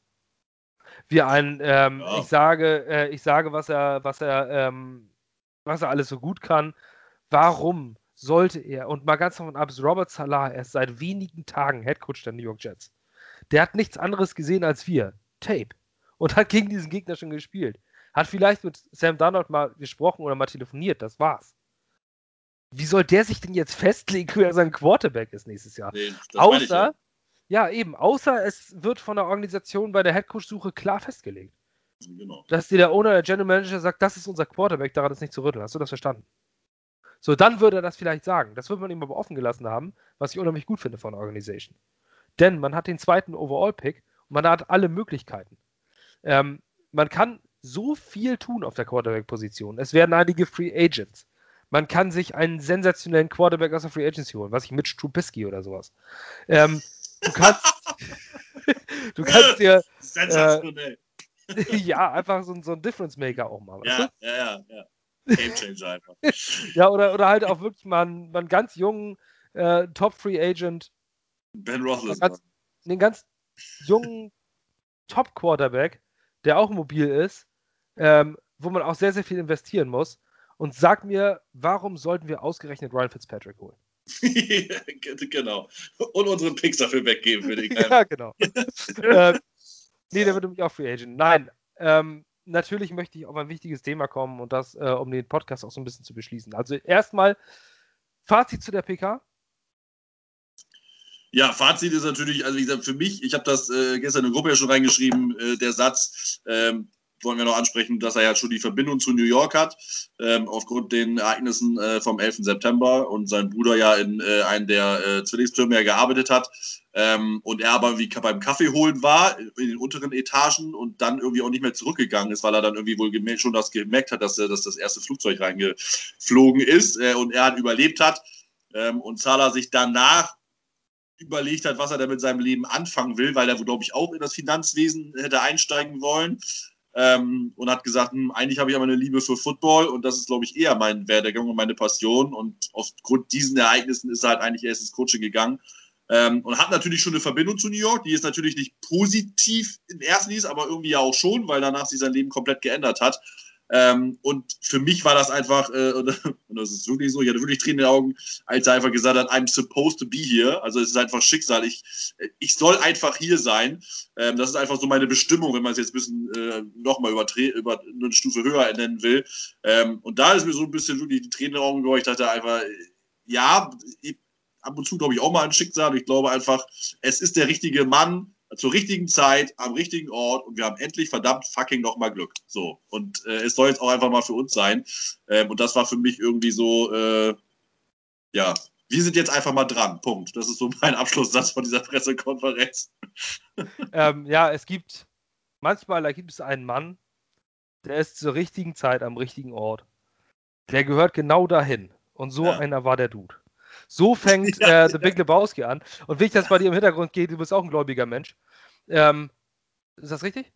Wie ein, ähm, ja. ich sage, äh, ich sage, was er, was er ähm, was er alles so gut kann. Warum sollte er, und mal ganz davon ab, Robert Salah erst seit wenigen Tagen Headcoach der New York Jets. Der hat nichts anderes gesehen als wir. Tape. Und hat gegen diesen Gegner schon gespielt. Hat vielleicht mit Sam Darnold mal gesprochen oder mal telefoniert. Das war's. Wie soll der sich denn jetzt festlegen, wer sein Quarterback ist nächstes Jahr? Nee, außer, ich, ja. ja. eben, außer es wird von der Organisation bei der Headcoach-Suche klar festgelegt. Genau. Dass dir der Owner, der General Manager sagt, das ist unser Quarterback, daran ist nicht zu rütteln. Hast du das verstanden? So, dann würde er das vielleicht sagen. Das würde man ihm aber offen gelassen haben, was ich unheimlich gut finde von der Organisation. Denn man hat den zweiten Overall-Pick und man hat alle Möglichkeiten. Ähm, man kann so viel tun auf der Quarterback-Position. Es werden einige Free Agents. Man kann sich einen sensationellen Quarterback aus der Free Agency holen, was ich mit Trubisky oder sowas. Ähm, du kannst, du kannst dir. Sensationell. Äh, ja, einfach so, so ein Difference Maker auch mal. Ja, ja, ja, ja. Game Changer einfach. ja, oder, oder halt auch wirklich mal einen, mal einen ganz jungen äh, Top Free Agent. Ben Roethlisberger. Den ganz jungen Top Quarterback, der auch mobil ist, ähm, wo man auch sehr, sehr viel investieren muss. und sag mir, warum sollten wir ausgerechnet Ryan Fitzpatrick holen? genau. Und unseren Picks dafür weggeben, würde ich Ja, genau. äh, nee, der wird nämlich auch Free Agent. Nein, ähm, natürlich möchte ich auf ein wichtiges Thema kommen und das, äh, um den Podcast auch so ein bisschen zu beschließen. Also erstmal Fazit zu der PK. Ja, Fazit ist natürlich, also wie gesagt, für mich, ich habe das äh, gestern in der Gruppe ja schon reingeschrieben, äh, der Satz, ähm, wollen wir noch ansprechen, dass er ja schon die Verbindung zu New York hat, ähm, aufgrund den Ereignissen äh, vom 11. September und sein Bruder ja in äh, einem der äh, Zwillingstürme ja gearbeitet hat. Ähm, und er aber wie beim Kaffee holen war in den unteren Etagen und dann irgendwie auch nicht mehr zurückgegangen ist, weil er dann irgendwie wohl schon das gemerkt hat, dass, dass das erste Flugzeug reingeflogen ist äh, und er hat überlebt hat. Ähm, und Zala sich danach überlegt hat, was er da mit seinem Leben anfangen will, weil er, glaube ich, auch in das Finanzwesen hätte einsteigen wollen ähm, und hat gesagt, hm, eigentlich habe ich aber eine Liebe für Football und das ist, glaube ich, eher mein Werdegang und meine Passion. Und aufgrund diesen Ereignissen ist er halt eigentlich erst ins Coaching gegangen. Ähm, und hat natürlich schon eine Verbindung zu New York, die ist natürlich nicht positiv in ersten Linie, aber irgendwie ja auch schon, weil danach sich sein Leben komplett geändert hat. Ähm, und für mich war das einfach, äh, und, das ist wirklich so, ich hatte wirklich Tränen in den Augen, als er einfach gesagt hat, I'm supposed to be here. Also es ist einfach Schicksal. Ich, ich soll einfach hier sein. Ähm, das ist einfach so meine Bestimmung, wenn man es jetzt ein bisschen äh, nochmal über, über eine Stufe höher nennen will. Ähm, und da ist mir so ein bisschen wirklich die Tränen in den Augen gegangen. Ich dachte einfach, ja, ich, ab und zu glaube ich auch mal an Schicksal. Ich glaube einfach, es ist der richtige Mann zur richtigen Zeit, am richtigen Ort und wir haben endlich verdammt fucking nochmal Glück. So. Und äh, es soll jetzt auch einfach mal für uns sein. Ähm, und das war für mich irgendwie so, äh, ja, wir sind jetzt einfach mal dran. Punkt. Das ist so mein Abschlusssatz von dieser Pressekonferenz. ähm, ja, es gibt, manchmal da gibt es einen Mann, der ist zur richtigen Zeit am richtigen Ort. Der gehört genau dahin. Und so ja. einer war der Dude. So fängt äh, The Big Lebowski an. Und wie ich das bei dir im Hintergrund geht, du bist auch ein gläubiger Mensch. Ähm, ist das richtig?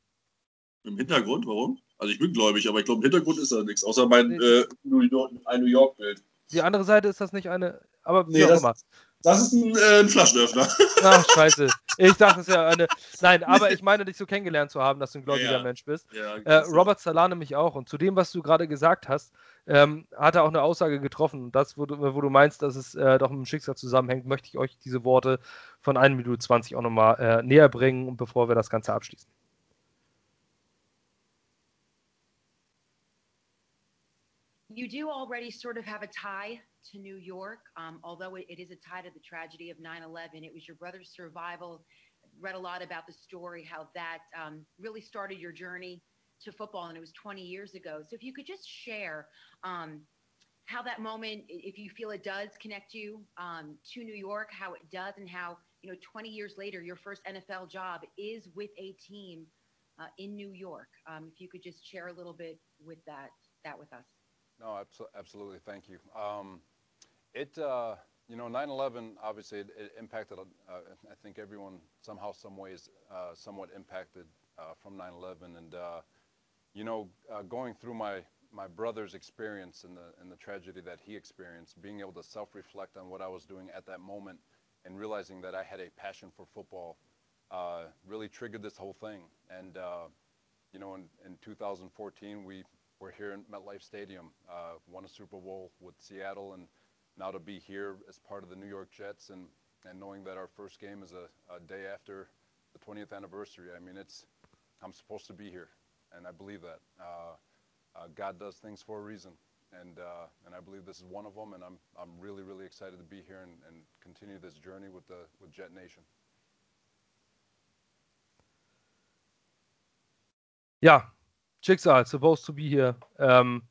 Im Hintergrund? Warum? Also ich bin gläubig, aber ich glaube, im Hintergrund ist da nichts, außer mein äh, New York, York-Bild. Die andere Seite ist das nicht eine, aber nee, das, immer. Das ist ein, äh, ein Flaschenöffner. Ach, scheiße. Ich dachte, es ja eine. Nein, aber ich meine, dich so kennengelernt zu haben, dass du ein gläubiger ja, Mensch bist. Ja, äh, Robert Salah nämlich auch. Und zu dem, was du gerade gesagt hast, ähm, hat er auch eine Aussage getroffen. Das, wo du, wo du meinst, dass es äh, doch mit dem Schicksal zusammenhängt, möchte ich euch diese Worte von 1 Minute 20 auch nochmal äh, näher bringen, bevor wir das Ganze abschließen. You do already sort of have a tie to New York, um, although it, it is a tie to the tragedy of 9 11. It was your brother's survival. Read a lot about the story, how that um, really started your journey to football, and it was 20 years ago. So if you could just share um, how that moment, if you feel it does connect you um, to New York, how it does, and how you know 20 years later your first NFL job is with a team uh, in New York. Um, if you could just share a little bit with that that with us. No, absolutely. Thank you. Um, it. Uh, you know, 9/11 obviously it, it impacted. Uh, I think everyone somehow, some ways, uh, somewhat impacted uh, from 9/11, and uh, you know, uh, going through my my brother's experience and the and the tragedy that he experienced, being able to self-reflect on what I was doing at that moment, and realizing that I had a passion for football, really triggered this whole thing. And you know, in, in 2014, we were here in MetLife Stadium, uh, won a Super Bowl with Seattle, and now to be here as part of the New York Jets, and and knowing that our first game is a, a day after the 20th anniversary. I mean, it's I'm supposed to be here and I believe that. Uh, uh, God does things for a reason, and uh, and I believe this is one of them. And I'm I'm really really excited to be here and, and continue this journey with the with Jet Nation. Ja, Schicksal, supposed to be here. Ähm,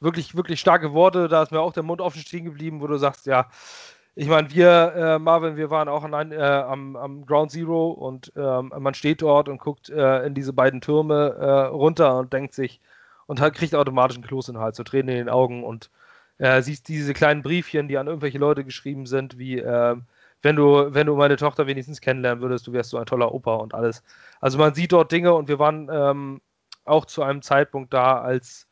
wirklich, wirklich starke Worte. Da ist mir auch der Mund offen stehen geblieben, wo du sagst, ja, ich meine, wir, äh, Marvin, wir waren auch allein, äh, am, am, Ground Zero und ähm, man steht dort und guckt äh, in diese beiden Türme äh, runter und denkt sich und hat, kriegt automatisch einen Kloß in den Hals, so Tränen in den Augen und äh, siehst diese kleinen Briefchen, die an irgendwelche Leute geschrieben sind, wie ähm, wenn du, wenn du meine Tochter wenigstens kennenlernen würdest, du wärst so ein toller Opa und alles. Also man sieht dort Dinge und wir waren ähm, auch zu einem Zeitpunkt da, als,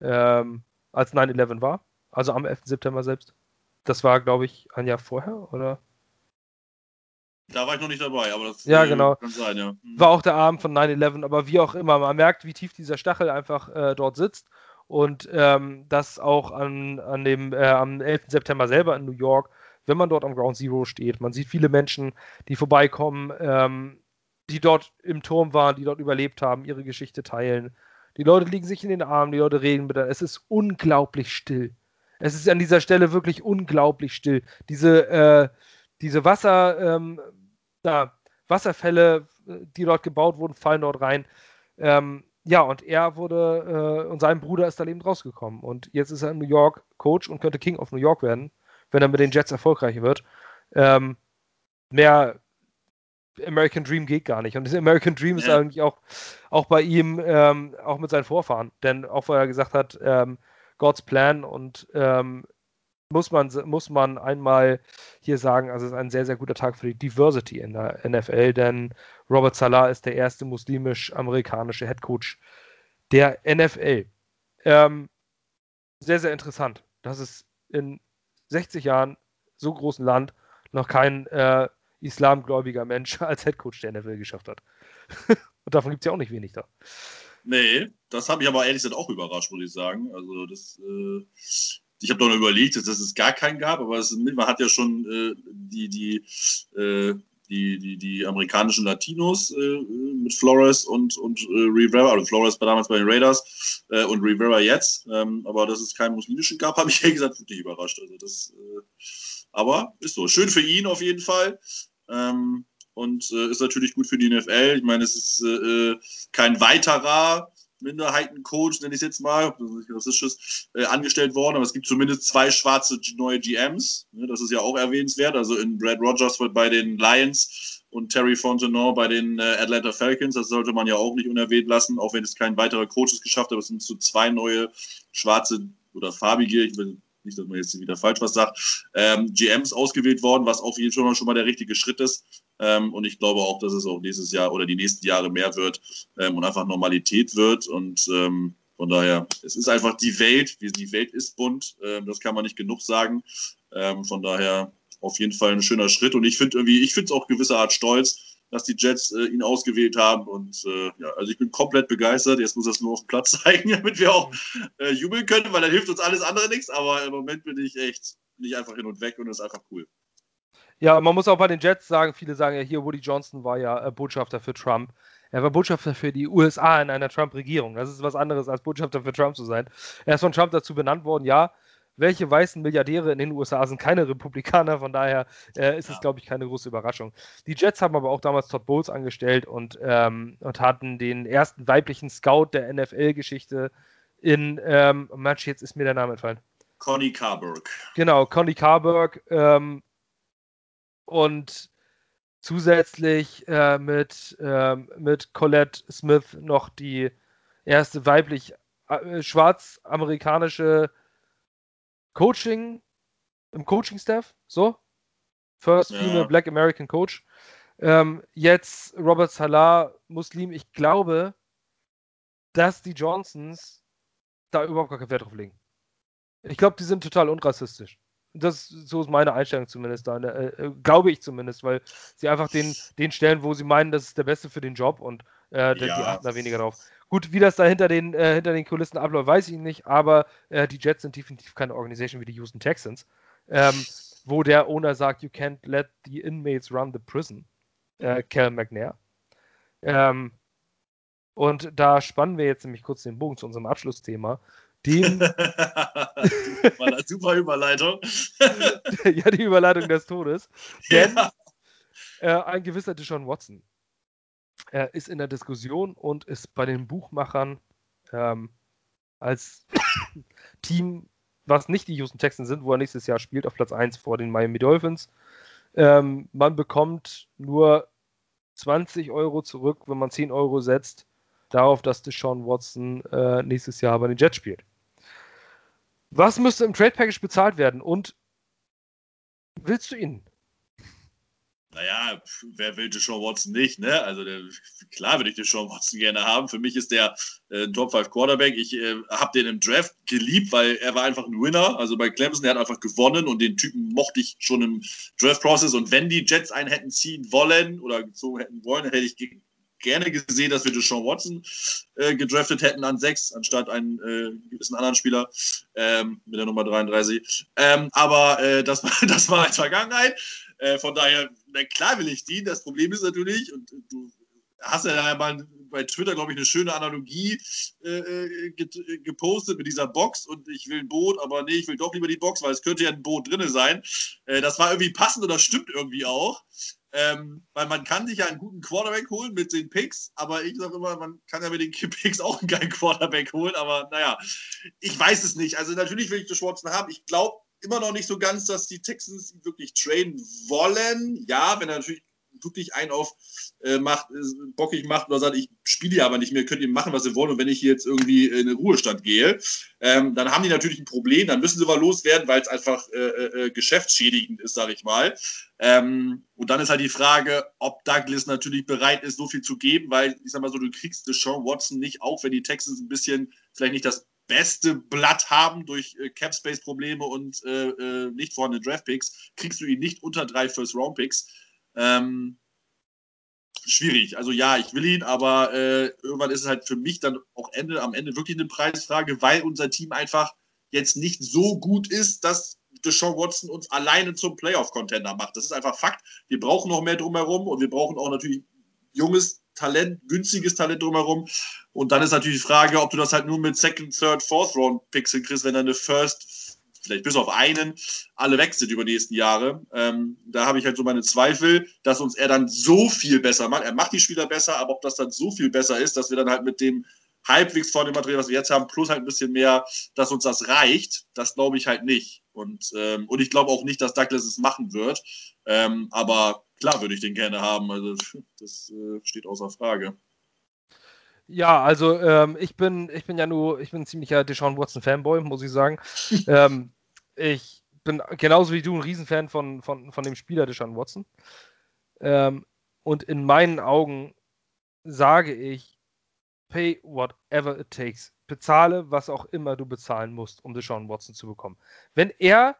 ähm, als 9-11 war, also am 11. September selbst. Das war, glaube ich, ein Jahr vorher, oder? Da war ich noch nicht dabei, aber das ja, äh, genau. kann sein, ja. Mhm. War auch der Abend von 9-11, aber wie auch immer, man merkt, wie tief dieser Stachel einfach äh, dort sitzt. Und ähm, das auch an, an dem, äh, am 11. September selber in New York, wenn man dort am Ground Zero steht. Man sieht viele Menschen, die vorbeikommen, ähm, die dort im Turm waren, die dort überlebt haben, ihre Geschichte teilen. Die Leute liegen sich in den Armen, die Leute reden miteinander. Es ist unglaublich still. Es ist an dieser Stelle wirklich unglaublich still. Diese, äh, diese Wasser, ähm, da, Wasserfälle, die dort gebaut wurden, fallen dort rein. Ähm, ja, und er wurde, äh, und sein Bruder ist da lebend rausgekommen. Und jetzt ist er in New York Coach und könnte King of New York werden, wenn er mit den Jets erfolgreich wird. Ähm, mehr American Dream geht gar nicht. Und das American Dream ja. ist eigentlich auch, auch bei ihm, ähm, auch mit seinen Vorfahren. Denn auch weil er gesagt hat, ähm, God's Plan und ähm, muss man, muss man einmal hier sagen, also es ist ein sehr, sehr guter Tag für die Diversity in der NFL, denn Robert Salah ist der erste muslimisch-amerikanische Headcoach der NFL. Ähm, sehr, sehr interessant, dass es in 60 Jahren so großen Land noch kein äh, islamgläubiger Mensch als Headcoach der NFL geschafft hat. Und davon gibt es ja auch nicht wenig da. Nee, das hat mich aber ehrlich gesagt auch überrascht, muss ich sagen. Also das, äh, ich habe doch noch überlegt, dass, es gar keinen gab, aber es, man hat ja schon äh, die, die, äh, die, die, die amerikanischen Latinos äh, mit Flores und, und äh, Rivera, also Flores war damals bei den Raiders äh, und Rivera jetzt, ähm, aber dass es keinen muslimischen gab, habe ich ehrlich gesagt wirklich überrascht. Also das, aber ist so. Schön für ihn auf jeden Fall. Ähm, und äh, ist natürlich gut für die NFL. Ich meine, es ist äh, kein weiterer Minderheitencoach, nenne ich es jetzt mal, rassistisch, äh, angestellt worden, aber es gibt zumindest zwei schwarze neue GMs. Ne, das ist ja auch erwähnenswert. Also in Brad Rogers bei den Lions und Terry Fontenot bei den äh, Atlanta Falcons. Das sollte man ja auch nicht unerwähnt lassen, auch wenn es kein weiterer Coach es geschafft hat. Es sind so zwei neue schwarze oder farbige, ich will nicht, dass man jetzt wieder falsch was sagt, ähm, GMs ausgewählt worden, was auf jeden Fall schon mal der richtige Schritt ist. Ähm, und ich glaube auch, dass es auch nächstes Jahr oder die nächsten Jahre mehr wird ähm, und einfach Normalität wird. Und ähm, von daher, es ist einfach die Welt. Die Welt ist bunt. Ähm, das kann man nicht genug sagen. Ähm, von daher auf jeden Fall ein schöner Schritt. Und ich finde irgendwie, ich finde es auch gewisser Art stolz, dass die Jets äh, ihn ausgewählt haben. Und äh, ja, also ich bin komplett begeistert. Jetzt muss er es nur auf dem Platz zeigen, damit wir auch äh, jubeln können, weil dann hilft uns alles andere nichts. Aber im Moment bin ich echt nicht einfach hin und weg und das ist einfach cool. Ja, man muss auch bei den Jets sagen, viele sagen ja hier, Woody Johnson war ja äh, Botschafter für Trump. Er war Botschafter für die USA in einer Trump-Regierung. Das ist was anderes, als Botschafter für Trump zu sein. Er ist von Trump dazu benannt worden, ja. Welche weißen Milliardäre in den USA sind keine Republikaner, von daher äh, ist ja. es, glaube ich, keine große Überraschung. Die Jets haben aber auch damals Todd Bowles angestellt und, ähm, und hatten den ersten weiblichen Scout der NFL-Geschichte in, ähm, Mensch, jetzt ist mir der Name entfallen. Connie Carberg. Genau, Connie Carberg, ähm, und zusätzlich äh, mit, äh, mit Colette Smith noch die erste weiblich äh, schwarz-amerikanische Coaching im Coaching-Staff, so. First ja. Female Black American Coach. Ähm, jetzt Robert Salah, Muslim. Ich glaube, dass die Johnsons da überhaupt gar keinen Wert drauf legen. Ich glaube, die sind total unrassistisch. Das, so ist meine Einstellung zumindest da. Äh, äh, glaube ich zumindest, weil sie einfach den, den stellen, wo sie meinen, das ist der Beste für den Job und äh, ja. die achten da weniger drauf. Gut, wie das da hinter den, äh, hinter den Kulissen abläuft, weiß ich nicht, aber äh, die Jets sind definitiv keine Organisation wie die Houston Texans, ähm, wo der Owner sagt, you can't let the inmates run the prison. Äh, Cal McNair. Ähm, und da spannen wir jetzt nämlich kurz den Bogen zu unserem Abschlussthema den. Super Überleitung. ja, die Überleitung des Todes. Denn ja. äh, ein gewisser Deshaun Watson äh, ist in der Diskussion und ist bei den Buchmachern ähm, als Team, was nicht die Houston Texans sind, wo er nächstes Jahr spielt, auf Platz 1 vor den Miami Dolphins. Ähm, man bekommt nur 20 Euro zurück, wenn man 10 Euro setzt, darauf, dass Deshaun Watson äh, nächstes Jahr bei den Jets spielt. Was müsste im Trade Package bezahlt werden und willst du ihn? Naja, wer will Deshaun Watson nicht, ne? Also der, klar würde ich Deshaun Watson gerne haben. Für mich ist der äh, ein Top 5 Quarterback. Ich äh, habe den im Draft geliebt, weil er war einfach ein Winner. Also bei Clemson, der hat einfach gewonnen und den Typen mochte ich schon im Draft-Process. Und wenn die Jets einen hätten ziehen wollen oder gezogen hätten wollen, hätte ich gerne gesehen, dass wir Deshaun Watson äh, gedraftet hätten an sechs, anstatt einen äh, gewissen anderen Spieler ähm, mit der Nummer 33. Ähm, aber äh, das, war, das war als Vergangenheit. Äh, von daher, na klar will ich die. Das Problem ist natürlich, und du hast ja mal bei Twitter, glaube ich, eine schöne Analogie äh, äh gepostet mit dieser Box und ich will ein Boot, aber nee, ich will doch lieber die Box, weil es könnte ja ein Boot drin sein. Äh, das war irgendwie passend und das stimmt irgendwie auch. Ähm, weil man kann sich ja einen guten Quarterback holen mit den Picks, aber ich sage immer, man kann ja mit den Picks auch einen geilen Quarterback holen, aber naja, ich weiß es nicht. Also natürlich will ich das Watson haben. Ich glaube immer noch nicht so ganz, dass die Texans wirklich traden wollen. Ja, wenn er natürlich wirklich einen auf äh, macht, äh, bockig macht oder sagt, ich spiele hier aber nicht mehr, könnt ihr machen, was ihr wollt. Und wenn ich jetzt irgendwie in den Ruhestand gehe, ähm, dann haben die natürlich ein Problem, dann müssen sie mal loswerden, weil es einfach äh, äh, äh, geschäftsschädigend ist, sage ich mal. Ähm, und dann ist halt die Frage, ob Douglas natürlich bereit ist, so viel zu geben, weil ich sag mal so, du kriegst Sean Watson nicht, auch wenn die Texans ein bisschen vielleicht nicht das beste Blatt haben durch äh, Cap-Space-Probleme und äh, äh, nicht vorhandene Draft-Picks, kriegst du ihn nicht unter drei First-Round-Picks. Ähm, schwierig. Also ja, ich will ihn, aber äh, irgendwann ist es halt für mich dann auch Ende, am Ende wirklich eine Preisfrage, weil unser Team einfach jetzt nicht so gut ist, dass Deshaun Watson uns alleine zum Playoff-Contender macht. Das ist einfach Fakt. Wir brauchen noch mehr drumherum und wir brauchen auch natürlich junges Talent, günstiges Talent drumherum. Und dann ist natürlich die Frage, ob du das halt nur mit Second, Third, Fourth Round Picks hinkriegst, wenn deine First, vielleicht bis auf einen, alle weg sind über die nächsten Jahre. Ähm, da habe ich halt so meine Zweifel, dass uns er dann so viel besser macht. Er macht die Spieler besser, aber ob das dann so viel besser ist, dass wir dann halt mit dem halbwegs vor dem Material, was wir jetzt haben, plus halt ein bisschen mehr, dass uns das reicht, das glaube ich halt nicht. Und, ähm, und ich glaube auch nicht, dass Douglas es machen wird. Ähm, aber klar würde ich den gerne haben. Also das äh, steht außer Frage. Ja, also ähm, ich bin, ich bin ja nur, ich bin ein ziemlicher Deshaun Watson Fanboy, muss ich sagen. ähm, ich bin genauso wie du ein Riesenfan von, von, von dem Spieler Deshaun Watson. Ähm, und in meinen Augen sage ich, pay whatever it takes. Bezahle, was auch immer du bezahlen musst, um Deshaun Watson zu bekommen. Wenn er,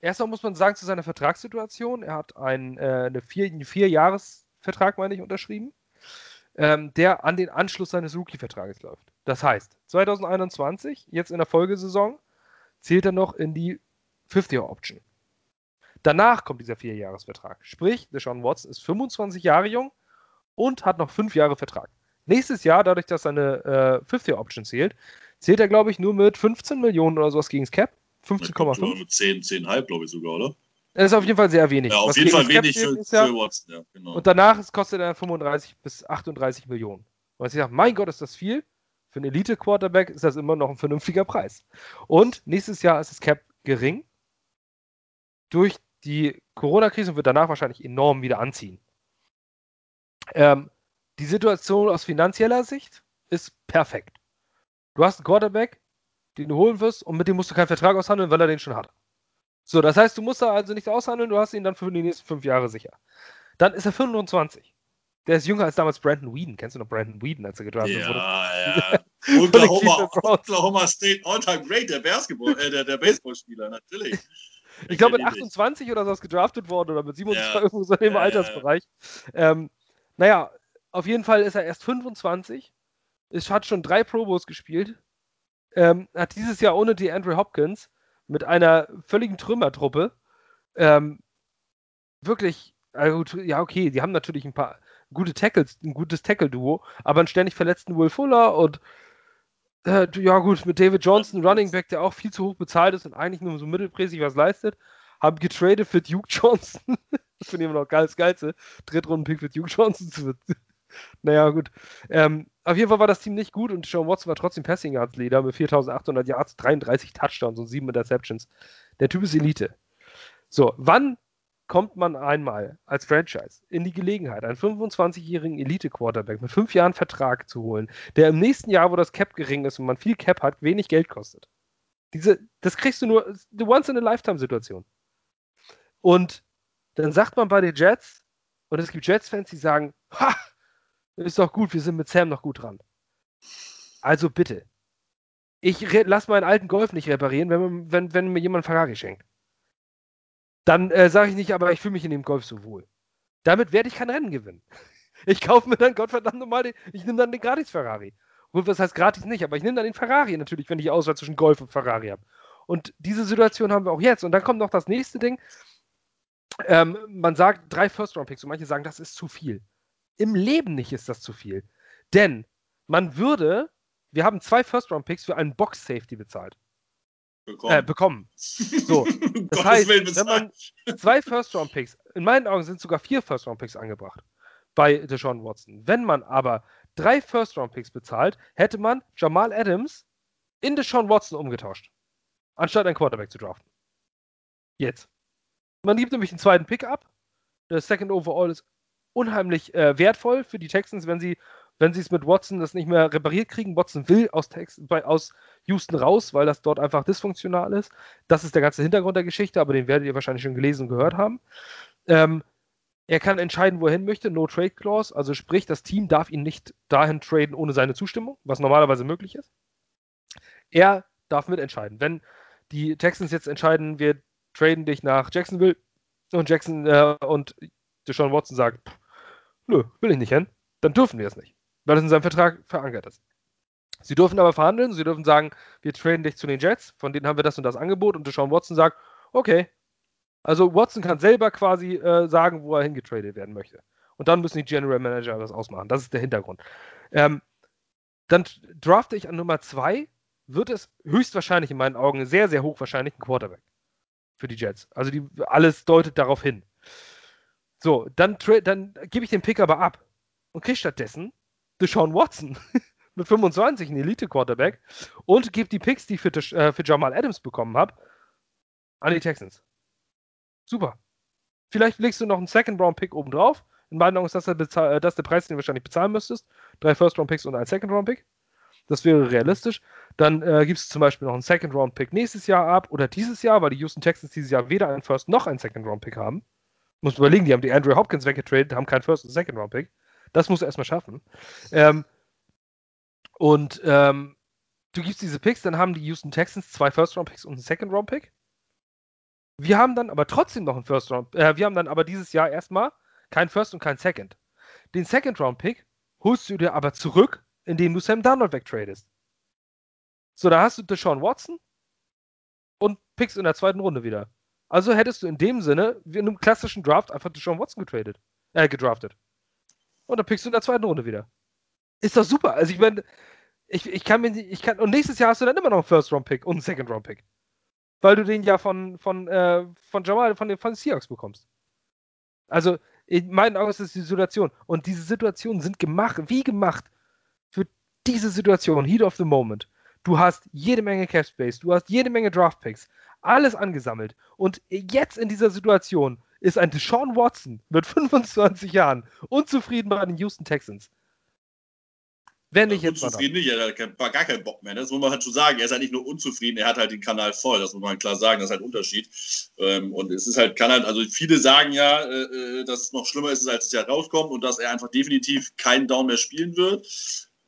erstmal muss man sagen, zu seiner Vertragssituation, er hat einen, äh, eine vier, einen Vierjahresvertrag, meine ich, unterschrieben ähm, der an den Anschluss seines Rookie-Vertrages läuft. Das heißt, 2021, jetzt in der Folgesaison, zählt er noch in die Fifth-Year-Option. Danach kommt dieser Vierjahresvertrag. Sprich, Deshaun Watson ist 25 Jahre jung und hat noch fünf Jahre Vertrag. Nächstes Jahr, dadurch, dass seine äh, Fifth-Year-Option zählt, zählt er, glaube ich, nur mit 15 Millionen oder sowas gegen das Cap. 15,5. Mit 10, 10,5, glaube ich sogar, oder? Das ist auf jeden Fall sehr wenig. Ja, auf Was jeden Fall wenig für, für Watson, ja, genau. Und danach kostet er 35 bis 38 Millionen. Und ich sage, mein Gott, ist das viel. Für einen Elite-Quarterback ist das immer noch ein vernünftiger Preis. Und nächstes Jahr ist das Cap gering. Durch die Corona-Krise und wird danach wahrscheinlich enorm wieder anziehen. Ähm, die Situation aus finanzieller Sicht ist perfekt. Du hast einen Quarterback, den du holen wirst und mit dem musst du keinen Vertrag aushandeln, weil er den schon hat. So, das heißt, du musst da also nichts aushandeln, du hast ihn dann für die nächsten fünf Jahre sicher. Dann ist er 25. Der ist jünger als damals Brandon Whedon. Kennst du noch Brandon Whedon, als er gedraftet ja, wurde? Ja, ja. Oklahoma, Oklahoma State All-Time Great, der, Basketball, äh, der, der Baseballspieler, natürlich. Ich glaube, mit 28 oder so ist gedraftet worden oder mit 27, ja. irgendwo so in dem ja, Altersbereich. Ähm, naja, auf jeden Fall ist er erst 25. Es hat schon drei Pro Bowls gespielt. Ähm, hat dieses Jahr ohne die Andrew Hopkins mit einer völligen Trümmertruppe. Ähm, wirklich, also, ja, okay, die haben natürlich ein paar gute Tackles, ein gutes Tackle-Duo, aber einen ständig verletzten Will Fuller und äh, ja gut, mit David Johnson, Running Back, der auch viel zu hoch bezahlt ist und eigentlich nur so mittelpräsig was leistet, haben getradet für Duke Johnson. das finde ich immer noch geil, das Geilste. Drittrunden-Pick für Duke Johnson zu naja, gut. Ähm, auf jeden Fall war das Team nicht gut und Sean Watson war trotzdem Passing Yards Leader mit 4800 Yards, 33 Touchdowns und 7 Interceptions. Der Typ ist Elite. So, wann kommt man einmal als Franchise in die Gelegenheit, einen 25-jährigen Elite-Quarterback mit 5 Jahren Vertrag zu holen, der im nächsten Jahr, wo das Cap gering ist und man viel Cap hat, wenig Geld kostet? Diese, das kriegst du nur, die Once-in-a-Lifetime-Situation. Und dann sagt man bei den Jets, und es gibt Jets-Fans, die sagen, ha, ist doch gut, wir sind mit Sam noch gut dran. Also bitte. Ich lasse meinen alten Golf nicht reparieren, wenn, wenn, wenn mir jemand Ferrari schenkt. Dann äh, sage ich nicht, aber ich fühle mich in dem Golf so wohl. Damit werde ich kein Rennen gewinnen. Ich kaufe mir dann Gottverdammt nochmal den, ich nehme dann den Gratis-Ferrari. Gut, was heißt gratis nicht, aber ich nehme dann den Ferrari natürlich, wenn ich Auswahl zwischen Golf und Ferrari habe. Und diese Situation haben wir auch jetzt. Und dann kommt noch das nächste Ding. Ähm, man sagt drei First-Round-Picks und manche sagen, das ist zu viel. Im Leben nicht ist das zu viel. Denn man würde, wir haben zwei First-Round-Picks für einen Box-Safety bezahlt. Bekommen. Äh, bekommen. So, das heißt, wenn man zwei First-Round-Picks, in meinen Augen sind sogar vier First-Round-Picks angebracht bei Deshaun Watson. Wenn man aber drei First-Round-Picks bezahlt, hätte man Jamal Adams in Deshaun Watson umgetauscht, anstatt einen Quarterback zu draften. Jetzt. Man gibt nämlich einen zweiten Pick ab. Der Second Overall ist unheimlich äh, wertvoll für die Texans, wenn sie wenn sie es mit Watson das nicht mehr repariert kriegen. Watson will aus, Tex bei, aus Houston raus, weil das dort einfach dysfunktional ist. Das ist der ganze Hintergrund der Geschichte, aber den werdet ihr wahrscheinlich schon gelesen und gehört haben. Ähm, er kann entscheiden, wo er hin möchte, No Trade Clause, also sprich, das Team darf ihn nicht dahin traden ohne seine Zustimmung, was normalerweise möglich ist. Er darf mitentscheiden. Wenn die Texans jetzt entscheiden, wir traden dich nach Jacksonville und Jackson äh, und Deshaun Watson sagt, pff, nö, will ich nicht hin, dann dürfen wir es nicht, weil es in seinem Vertrag verankert ist. Sie dürfen aber verhandeln, sie dürfen sagen, wir traden dich zu den Jets, von denen haben wir das und das Angebot und Deshaun Watson sagt, okay. Also Watson kann selber quasi äh, sagen, wo er hingetradet werden möchte. Und dann müssen die General Manager das ausmachen. Das ist der Hintergrund. Ähm, dann drafte ich an Nummer zwei, wird es höchstwahrscheinlich in meinen Augen sehr, sehr hochwahrscheinlich ein Quarterback für die Jets. Also die, alles deutet darauf hin. So, dann, dann gebe ich den Pick aber ab und kriege stattdessen Deshaun Watson mit 25, ein Elite-Quarterback, und gebe die Picks, die ich für, äh, für Jamal Adams bekommen habe, an die Texans. Super. Vielleicht legst du noch einen Second-Round-Pick oben drauf. In meinen Augen ist das der, Bezahl das der Preis, den du wahrscheinlich bezahlen müsstest. Drei First-Round-Picks und ein Second-Round-Pick. Das wäre realistisch. Dann äh, gibst du zum Beispiel noch einen Second-Round-Pick nächstes Jahr ab oder dieses Jahr, weil die Houston Texans dieses Jahr weder einen First- noch einen Second-Round-Pick haben. Muss überlegen, die haben die Andrew Hopkins weggetradet, haben keinen First- und Second-Round-Pick. Das musst du erstmal schaffen. Ähm, und ähm, du gibst diese Picks, dann haben die Houston Texans zwei First-Round-Picks und einen Second-Round-Pick. Wir haben dann aber trotzdem noch einen First-Round, äh, wir haben dann aber dieses Jahr erstmal kein First und kein Second. Den Second-Round-Pick holst du dir aber zurück, indem du Sam Darnold wegtradest. So, da hast du Deshaun Watson und pickst in der zweiten Runde wieder. Also hättest du in dem Sinne, wie in einem klassischen Draft, einfach Deshaun Watson getradet, äh, gedraftet. Und dann pickst du in der zweiten Runde wieder. Ist doch super. Also ich meine, ich, ich kann mir nicht, ich kann, und nächstes Jahr hast du dann immer noch einen First-Round-Pick und einen Second-Round-Pick. Weil du den ja von, von, äh, von Jamal, von den, von den Seahawks bekommst. Also, in meinen Augen ist das die Situation. Und diese Situationen sind gemacht, wie gemacht, für diese Situation, Heat of the Moment. Du hast jede Menge Cap Space, du hast jede Menge Draft Picks, alles angesammelt. Und jetzt in dieser Situation ist ein Deshaun Watson mit 25 Jahren unzufrieden bei den Houston Texans. Wenn nicht jetzt unzufrieden nicht, er hat gar keinen Bock mehr. Das muss man halt schon sagen. Er ist halt nicht nur unzufrieden, er hat halt den Kanal voll. Das muss man klar sagen. Das ist halt ein Unterschied. Ähm, und es ist halt, kann halt, also viele sagen ja, äh, dass es noch schlimmer ist, als es ja rauskommt und dass er einfach definitiv keinen Down mehr spielen wird.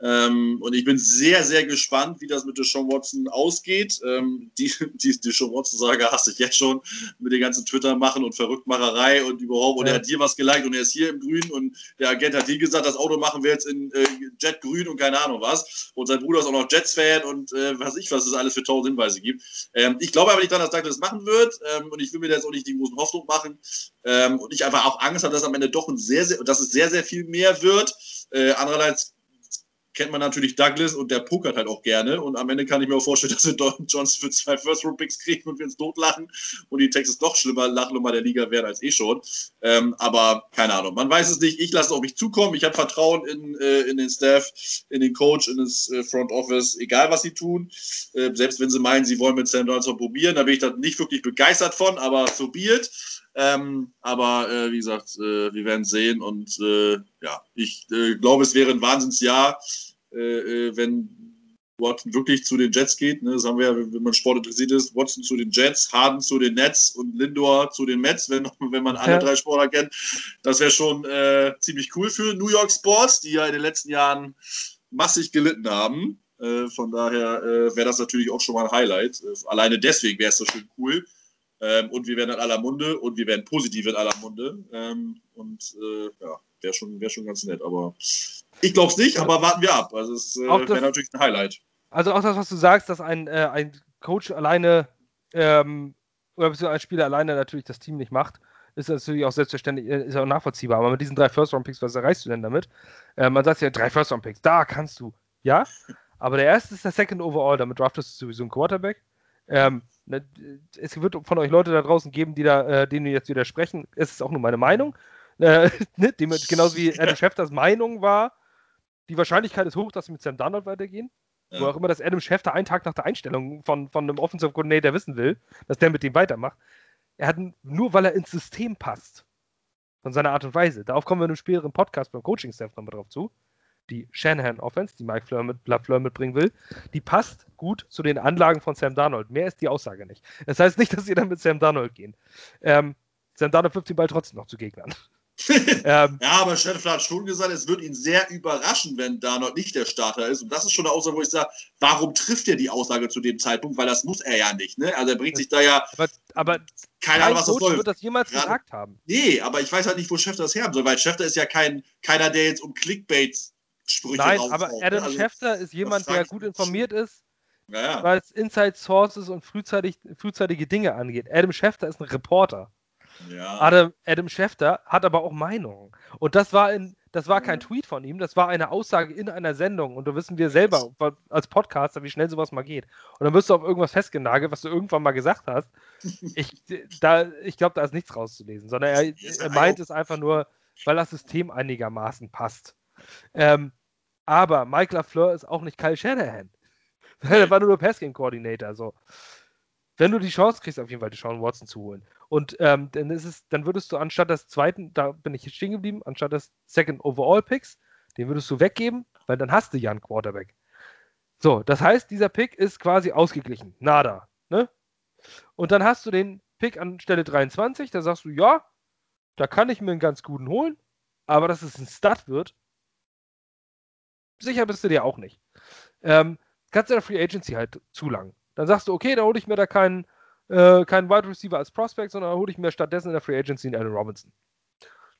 Ähm, und ich bin sehr, sehr gespannt, wie das mit Deshaun Watson ausgeht. Ähm, die die Deshaun Watson-Sage hasse ich jetzt schon mit den ganzen Twitter-Machen und Verrücktmacherei und überhaupt. Und Ja. er hat hier was geliked und er ist hier im Grün und der Agent hat hier gesagt, das Auto machen wir jetzt in äh, Jetgrün und keine Ahnung was. Und sein Bruder ist auch noch Jets-Fan und äh, was ich, was es alles für tausend Hinweise gibt. Ähm, ich glaube aber nicht daran, dass Douglas machen wird ähm, und ich will mir da jetzt auch nicht die großen Hoffnung machen. Ähm, und ich einfach auch Angst habe, dass am Ende doch ein sehr, sehr, dass es sehr, sehr viel mehr wird. Äh, andererseits kennt man natürlich Douglas und der pokert halt auch gerne. Und am Ende kann ich mir auch vorstellen, dass wir Dalton Johnson für zwei First-Round-Picks kriegen und wir uns totlachen und die Texas noch schlimmer Lachnummer der Liga werden als eh schon. Ähm, aber keine Ahnung, man weiß es nicht. Ich lasse es auf mich zukommen. Ich habe Vertrauen in, äh, in den Staff, in den Coach, in das äh, Front Office, egal was sie tun. Äh, selbst wenn sie meinen, sie wollen mit Sam Donaldson probieren, da bin ich da nicht wirklich begeistert von, aber so be it. Ähm, aber äh, wie gesagt, äh, wir werden sehen und äh, ja, ich äh, glaube, es wäre ein Wahnsinnsjahr, äh, äh, wenn Watson wirklich zu den Jets geht. Ne? Das haben wir ja, wenn man Sport interessiert ist, Watson zu den Jets, Harden zu den Nets und Lindor zu den Mets, wenn, wenn man alle Ja. drei Sportler kennt. Das wäre schon ziemlich cool für New York Sports, die ja in den letzten Jahren massig gelitten haben. Von daher wäre das natürlich auch schon mal ein Highlight. Alleine deswegen wäre es so schön cool. Ähm, und wir werden in aller Munde und wir werden positiv in aller Munde. Ähm, und äh, ja, wäre schon, wär schon ganz nett. Aber ich glaube es nicht, aber warten wir ab. Also es äh, wäre natürlich ein Highlight. Also auch das, was du sagst, dass ein, äh, ein Coach alleine ähm, oder beziehungsweise ein Spieler alleine natürlich das Team nicht macht, ist natürlich auch selbstverständlich, äh, ist auch nachvollziehbar. Aber mit diesen drei First-Round-Picks, was erreichst du denn damit? Äh, man sagt ja, drei First-Round-Picks, da kannst du. Ja, aber der erste ist der Second Overall, damit draftest du sowieso einen Quarterback. Ähm, ne, es wird von euch Leute da draußen geben, die da, äh, denen jetzt widersprechen. Es ist auch nur meine Meinung. Äh, ne, dem, genauso wie Adam Schefters Meinung war, die Wahrscheinlichkeit ist hoch, dass sie mit Sam Darnold weitergehen. Ja. Wo auch immer, dass Adam Schefter einen Tag nach der Einstellung von, von einem Offensive Coordinator wissen will, dass der mit dem weitermacht. Er hat nur, weil er ins System passt. Von seiner Art und Weise. Darauf kommen wir in einem späteren Podcast beim Coaching-Staff nochmal drauf zu. Die Shanahan-Offense, die Mike Fleur, mit, Fleur mitbringen will, die passt gut zu den Anlagen von Sam Darnold. Mehr ist die Aussage nicht. Das heißt nicht, dass sie dann mit Sam Darnold gehen. Ähm, Sam Darnold wirft den Ball trotzdem noch zu Gegnern ähm, ja, aber Scheffler hat schon gesagt, es wird ihn sehr überraschen, wenn Darnold nicht der Starter ist. Und das ist schon eine Aussage, wo ich sage, warum trifft er die Aussage zu dem Zeitpunkt? Weil das muss er ja nicht. Ne? Also er bringt sich da ja. Aber, aber keine Ahnung, was das soll. wird das jemals Gerade, gesagt haben. Nee, aber ich weiß halt nicht, wo Schäfter das herhaben soll, weil Schäfter ist ja kein, keiner, der jetzt um Clickbait-Sprüche Nein, aber ne? Adam also, Schäfter ist jemand, der gut informiert ist, ja, weil es Inside Sources und frühzeitig, frühzeitige Dinge angeht. Adam Schäfter ist ein Reporter. Ja. Adam, Adam Schefter hat aber auch Meinungen. Und das war, in, das war kein Tweet von ihm, das war eine Aussage in einer Sendung. Und da wissen wir selber als Podcaster, wie schnell sowas mal geht. Und dann wirst du auf irgendwas festgenagelt, was du irgendwann mal gesagt hast. Ich, ich glaube, da ist nichts rauszulesen, sondern er, er meint es einfach nur, weil das System einigermaßen passt. Ähm, aber Mike LaFleur ist auch nicht Kyle Shanahan. Er war nur Passing-Coordinator. So wenn du die Chance kriegst, auf jeden Fall die Sean Watson zu holen. Und ähm, dann ist es, dann würdest du anstatt des zweiten, da bin ich jetzt stehen geblieben, anstatt des Second Overall Picks, den würdest du weggeben, weil dann hast du ja einen Quarterback. So, das heißt, dieser Pick ist quasi ausgeglichen. Nada. Ne? Und dann hast du den Pick an Stelle 23, da sagst du, ja, da kann ich mir einen ganz guten holen, aber dass es ein Stud wird, sicher bist du dir auch nicht. Ähm, kannst du der Free Agency halt zu lang. Dann sagst du, okay, da hole ich mir da keinen, äh, keinen Wide Receiver als Prospect, sondern hole ich mir stattdessen in der Free Agency einen Allen Robinson.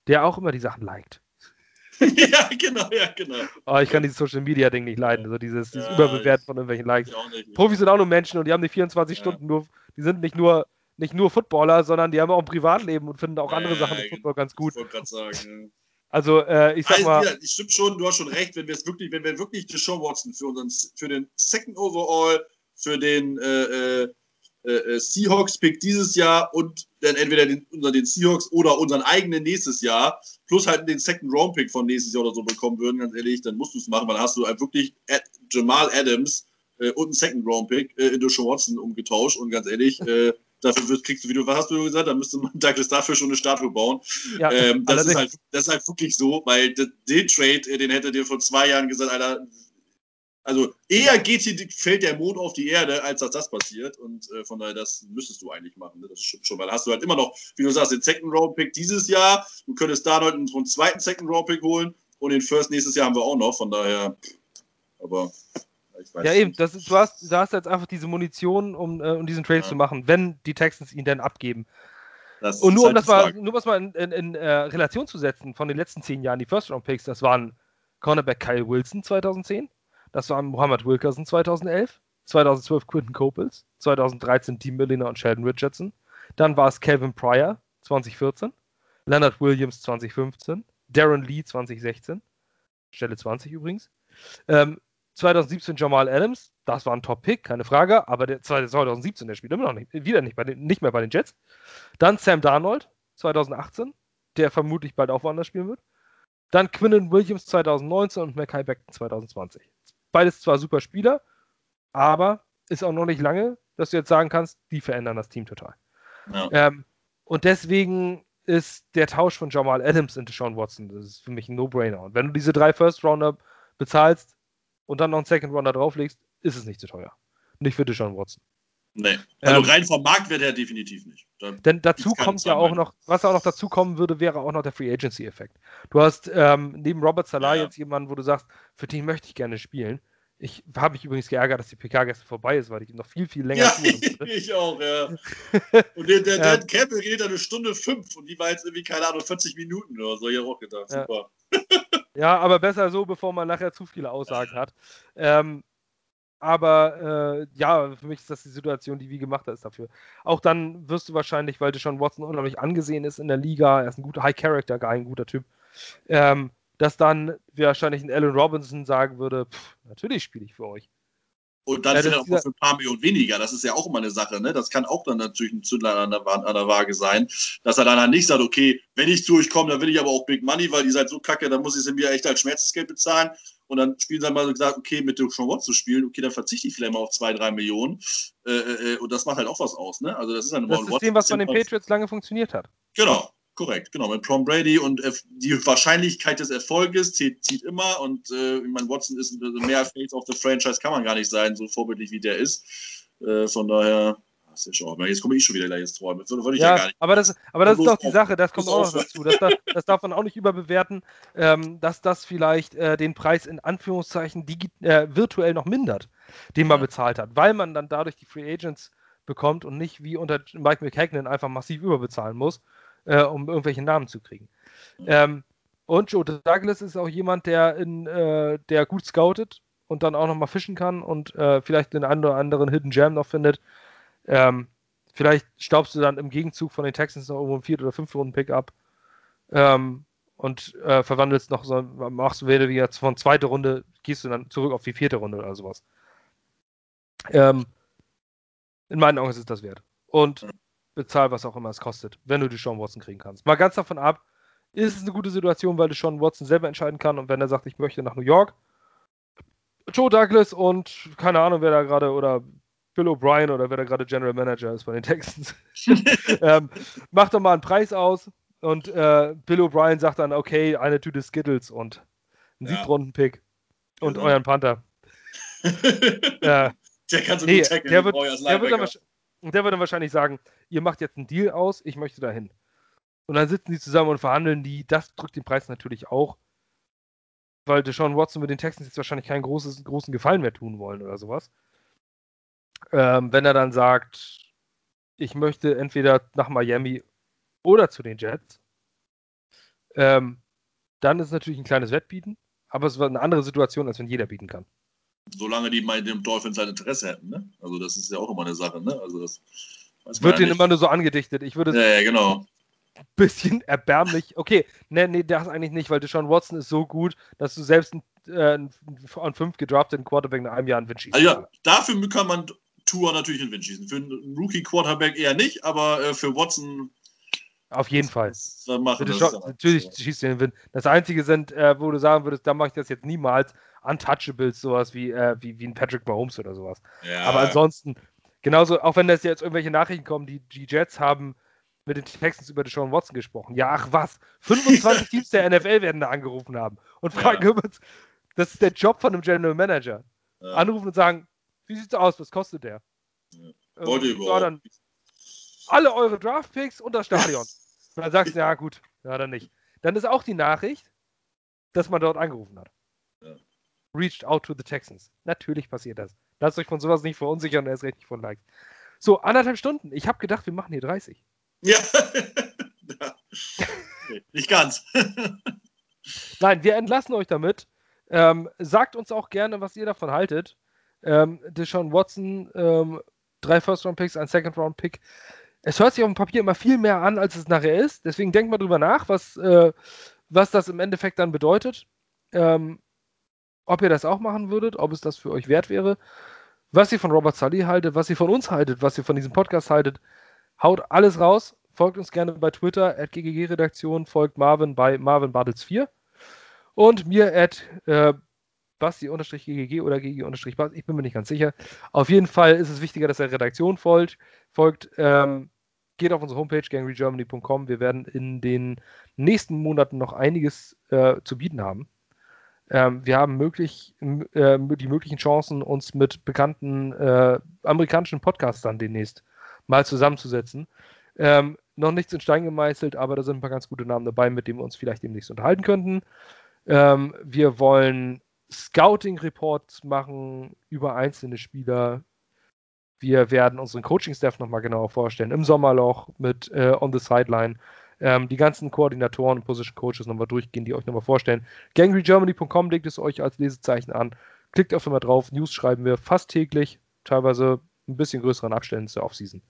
Der auch immer die Sachen liked. ja, genau, ja, genau. Oh, ich kann dieses Social Media Ding nicht leiden, also dieses, dieses ja, Überbewerten von irgendwelchen Likes. Profis sind auch nur Menschen und die haben nicht 24 ja. Stunden nur, die sind nicht nur nicht nur Footballer, sondern die haben auch ein Privatleben und finden auch andere Sachen im Football ganz gut. Ich wollte gerade sagen, Also, äh, ich sag also, mal. Ja, stimmt schon, du hast schon recht, wenn wir es wirklich, wenn wir wirklich Deshaun Watson für unseren, für den Second Overall für den äh, äh, äh, Seahawks-Pick dieses Jahr und dann entweder den, unter den Seahawks oder unseren eigenen nächstes Jahr, plus halt den Second-Round-Pick von nächstes Jahr oder so bekommen würden, ganz ehrlich, dann musst du es machen, weil dann hast du halt wirklich Ad, Jamal Adams äh, und einen Second-Round-Pick äh, in Deshaun Watson umgetauscht und ganz ehrlich, dafür wird, kriegst du, wie du, was hast du gesagt, da müsste man Douglas dafür schon eine Statue bauen. Ja, ähm, das, ist halt, das ist halt wirklich so, weil den Trade, den hätte dir vor zwei Jahren gesagt, Alter, also eher geht hier, fällt der Mond auf die Erde, als dass das passiert. Und äh, von daher, das müsstest du eigentlich machen. Ne? Das stimmt schon, weil hast du halt immer noch, wie du sagst, den Second Round Pick dieses Jahr. Du könntest da noch einen, einen zweiten Second Round Pick holen und den First nächstes Jahr haben wir auch noch. Von daher, aber ja, eben, das ist, du, hast, du hast jetzt einfach diese Munition, um, äh, um diesen Trade ja. zu machen, wenn die Texans ihn dann abgeben. Das und nur um halt das mal, nur was mal in, in, in äh, Relation zu setzen, von den letzten zehn Jahren, die First Round Picks, das waren Cornerback Kyle Wilson 2010, das waren Muhammad Wilkerson 2011, 2012 Quinton Copels, 2013 Dean Milliner und Sheldon Richardson. Dann war es Calvin Pryor 2014, Leonard Williams 2015, Darren Lee 2016, Stelle 20 übrigens. Ähm, 2017 Jamal Adams, das war ein Top-Pick, keine Frage, aber der 2017, der spielt immer noch nicht, wieder nicht, bei den, nicht mehr bei den Jets. Dann Sam Darnold 2018, der vermutlich bald auch woanders spielen wird. Dann Quinnen Williams 2019 und Mackay Beckton 2020 beides zwar super Spieler, aber ist auch noch nicht lange, dass du jetzt sagen kannst, die verändern das Team total. Ja. Ähm, und deswegen ist der Tausch von Jamal Adams in Sean Watson, das ist für mich ein No-Brainer. Und wenn du diese drei First-Rounder bezahlst und dann noch einen Second-Rounder drauflegst, ist es nicht zu teuer. Nicht für Deshaun Watson. Nee. Also ähm, rein vom Marktwert her definitiv nicht. Da denn dazu kommt ja auch noch, was auch noch dazu kommen würde, wäre auch noch der Free Agency-Effekt. Du hast ähm, neben Robert Salah ja. jetzt jemanden, wo du sagst, für den möchte ich gerne spielen. Ich habe mich übrigens geärgert, dass die PK gestern vorbei ist, weil ich noch viel, viel länger Ja, ich auch, ja. Und der, der. Dan Campbell redet eine Stunde fünf und die war jetzt irgendwie, keine Ahnung, 40 Minuten oder so. Ich habe auch gedacht, Ja. super. Ja, aber besser so, bevor man nachher zu viele Aussagen hat. Ähm, aber äh, ja, für mich ist das die Situation, die wie gemacht ist dafür. Auch dann wirst du wahrscheinlich, weil Deshaun Watson unheimlich angesehen ist in der Liga, er ist ein guter High-Character-Guy, ein guter Typ, ähm, dass dann wahrscheinlich ein Allen Robinson sagen würde, pff, natürlich spiele ich für euch. Und dann Ja, das auch für ein paar Millionen weniger. Das ist ja auch immer eine Sache, ne? Das kann auch dann natürlich ein Zündler an der, an der Waage sein, dass er dann halt nicht sagt, okay, wenn ich zu euch komme, dann will ich aber auch Big Money, weil ihr seid so kacke, dann muss ich sie mir echt als Schmerzensgeld bezahlen. Und dann spielen sie mal so gesagt, okay, mit dem Sean Watts zu spielen, okay, dann verzichte ich vielleicht mal auf zwei, drei Millionen. Äh, äh, und das macht halt auch was aus, ne? Also das ist dann Das System, was bei den Patriots lange funktioniert hat. Genau, korrekt, genau. Mit Tom Brady und äh, die Wahrscheinlichkeit des Erfolges zieht, zieht immer und äh, ich meine, Watson ist äh, mehr Face of the Franchise kann man gar nicht sein, so vorbildlich wie der ist. Äh, von daher, ach, ist ja schon, jetzt komme ich schon wieder gleich ins Träumen. Das würde, ich ja, Ja, gar nicht. aber das, aber das ist doch die Sache, das kommt auch noch dazu. Das, darf- das darf man auch nicht überbewerten, ähm, dass das vielleicht äh, den Preis in Anführungszeichen äh, virtuell noch mindert, den man Ja. bezahlt hat, weil man dann dadurch die Free Agents bekommt und nicht wie unter Mike McHagnon einfach massiv überbezahlen muss, äh, um irgendwelche Namen zu kriegen. Ähm, und Joe Douglas ist auch jemand, der, in, äh, der gut scoutet und dann auch noch mal fischen kann und äh, vielleicht den einen oder anderen Hidden Gem noch findet. Ähm, vielleicht staubst du dann im Gegenzug von den Texans noch irgendwo einen vierten oder fünften Runden Pick ab ähm, und äh, verwandelst noch so, machst du wieder wieder von zweite Runde, gehst du dann zurück auf die vierte Runde oder sowas. Ähm, in meinen Augen ist es das wert. Und bezahl, was auch immer es kostet, wenn du die Sean Watson kriegen kannst. Mal ganz davon ab, ist es eine gute Situation, weil du Sean Watson selber entscheiden kann und wenn er sagt, ich möchte nach New York, Joe Douglas und keine Ahnung, wer da gerade oder Bill O'Brien oder wer da gerade General Manager ist bei den Texans, ähm, macht doch mal einen Preis aus und äh, Bill O'Brien sagt dann, okay, eine Tüte Skittles und ein Ja. Siebtrunden-Pick und Genau. euren Panther. Äh, der kann so nee, gut tackeln, der wird, der, wird dann, und der wird dann wahrscheinlich sagen, ihr macht jetzt einen Deal aus, ich möchte dahin. Und dann sitzen die zusammen und verhandeln die. Das drückt den Preis natürlich auch, weil Deshaun Watson mit den Texans jetzt wahrscheinlich keinen großes, großen Gefallen mehr tun wollen oder sowas. Ähm, wenn er dann sagt, ich möchte entweder nach Miami oder zu den Jets, ähm, dann ist es natürlich ein kleines Wettbieten, aber es wird eine andere Situation, als wenn jeder bieten kann. Solange die mal dem Dolphins halt Interesse hätten, ne? Also das ist ja auch immer eine Sache, ne? Also das wird ja denen immer nur so angedichtet. Ich würde Ja, ja, genau. bisschen erbärmlich. Okay, nee, nee, das eigentlich nicht, weil Deshaun Watson ist so gut, dass du selbst einen, äh, einen an fünf gedrafteten Quarterback nach einem Jahr einen Wind schießt. Also ja, dafür kann man Tour natürlich einen Win schießen. Für einen Rookie-Quarterback eher nicht, aber äh, für Watson Auf jeden Fall. natürlich so. schießt du den Wind. Das Einzige sind, äh, wo du sagen würdest, da mache ich das jetzt niemals, Untouchables, sowas wie, äh, wie, wie ein Patrick Mahomes oder sowas. Ja, Aber ansonsten, genauso, auch wenn das jetzt irgendwelche Nachrichten kommen, die, die Jets haben mit den Texans über Deshaun Watson gesprochen. Ja, ach was, 25 Teams der NFL werden da angerufen haben und Ja. fragen uns, das ist der Job von einem General Manager. ja. Anrufen und sagen, wie sieht's aus, was kostet der? Ja. Wollt ihr ja, überhaupt? dann alle eure Draftpicks und das Stadion. Und dann sagst du, ja gut, ja dann nicht. Dann ist auch die Nachricht, dass man dort angerufen hat. Ja. Reached out to the Texans. Natürlich passiert das. Lasst euch von sowas nicht verunsichern, er ist recht nicht von Likes. So, anderthalb Stunden. Ich habe gedacht, wir machen hier 30. Ja. ja. Nee, nicht ganz. Nein, wir entlassen euch damit. Ähm, sagt uns auch gerne, was ihr davon haltet. Ähm, Deshaun Watson, ähm, drei First-Round-Picks, ein Second-Round-Pick. Es hört sich auf dem Papier immer viel mehr an, als es nachher ist. Deswegen denkt mal drüber nach, was, äh, was das im Endeffekt dann bedeutet. Ähm, ob ihr das auch machen würdet, ob es das für euch wert wäre. Was ihr von Robert Sully haltet, was ihr von uns haltet, was ihr von diesem Podcast haltet. Haut alles raus. Folgt uns gerne bei Twitter, at GGG-Redaktion. Folgt Marvin bei Marvin Bartels 4. Und mir at äh, Basti-GGG oder GG-Basti. Ich bin mir nicht ganz sicher. Auf jeden Fall ist es wichtiger, dass er Redaktion folgt. folgt ähm, geht auf unsere Homepage gangregermany.com. Wir werden in den nächsten Monaten noch einiges äh, zu bieten haben. Ähm, wir haben möglich, äh, die möglichen Chancen, uns mit bekannten äh, amerikanischen Podcastern demnächst mal zusammenzusetzen. Ähm, noch nichts in Stein gemeißelt, aber da sind ein paar ganz gute Namen dabei, mit denen wir uns vielleicht demnächst unterhalten könnten. Ähm, wir wollen Scouting-Reports machen über einzelne Spieler. Wir werden unseren Coaching-Staff nochmal genauer vorstellen. Im Sommerloch mit äh, On the Sideline. Ähm, die ganzen Koordinatoren und Position Coaches nochmal durchgehen, die euch nochmal vorstellen. Gangrygermany.com legt es euch als Lesezeichen an. Klickt einfach mal drauf. News schreiben wir fast täglich, teilweise ein bisschen größeren Abständen zur Offseason.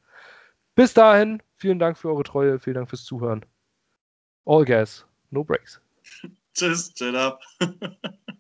Bis dahin, vielen Dank für eure Treue, vielen Dank fürs Zuhören. All gas, no breaks. Tschüss, chill up.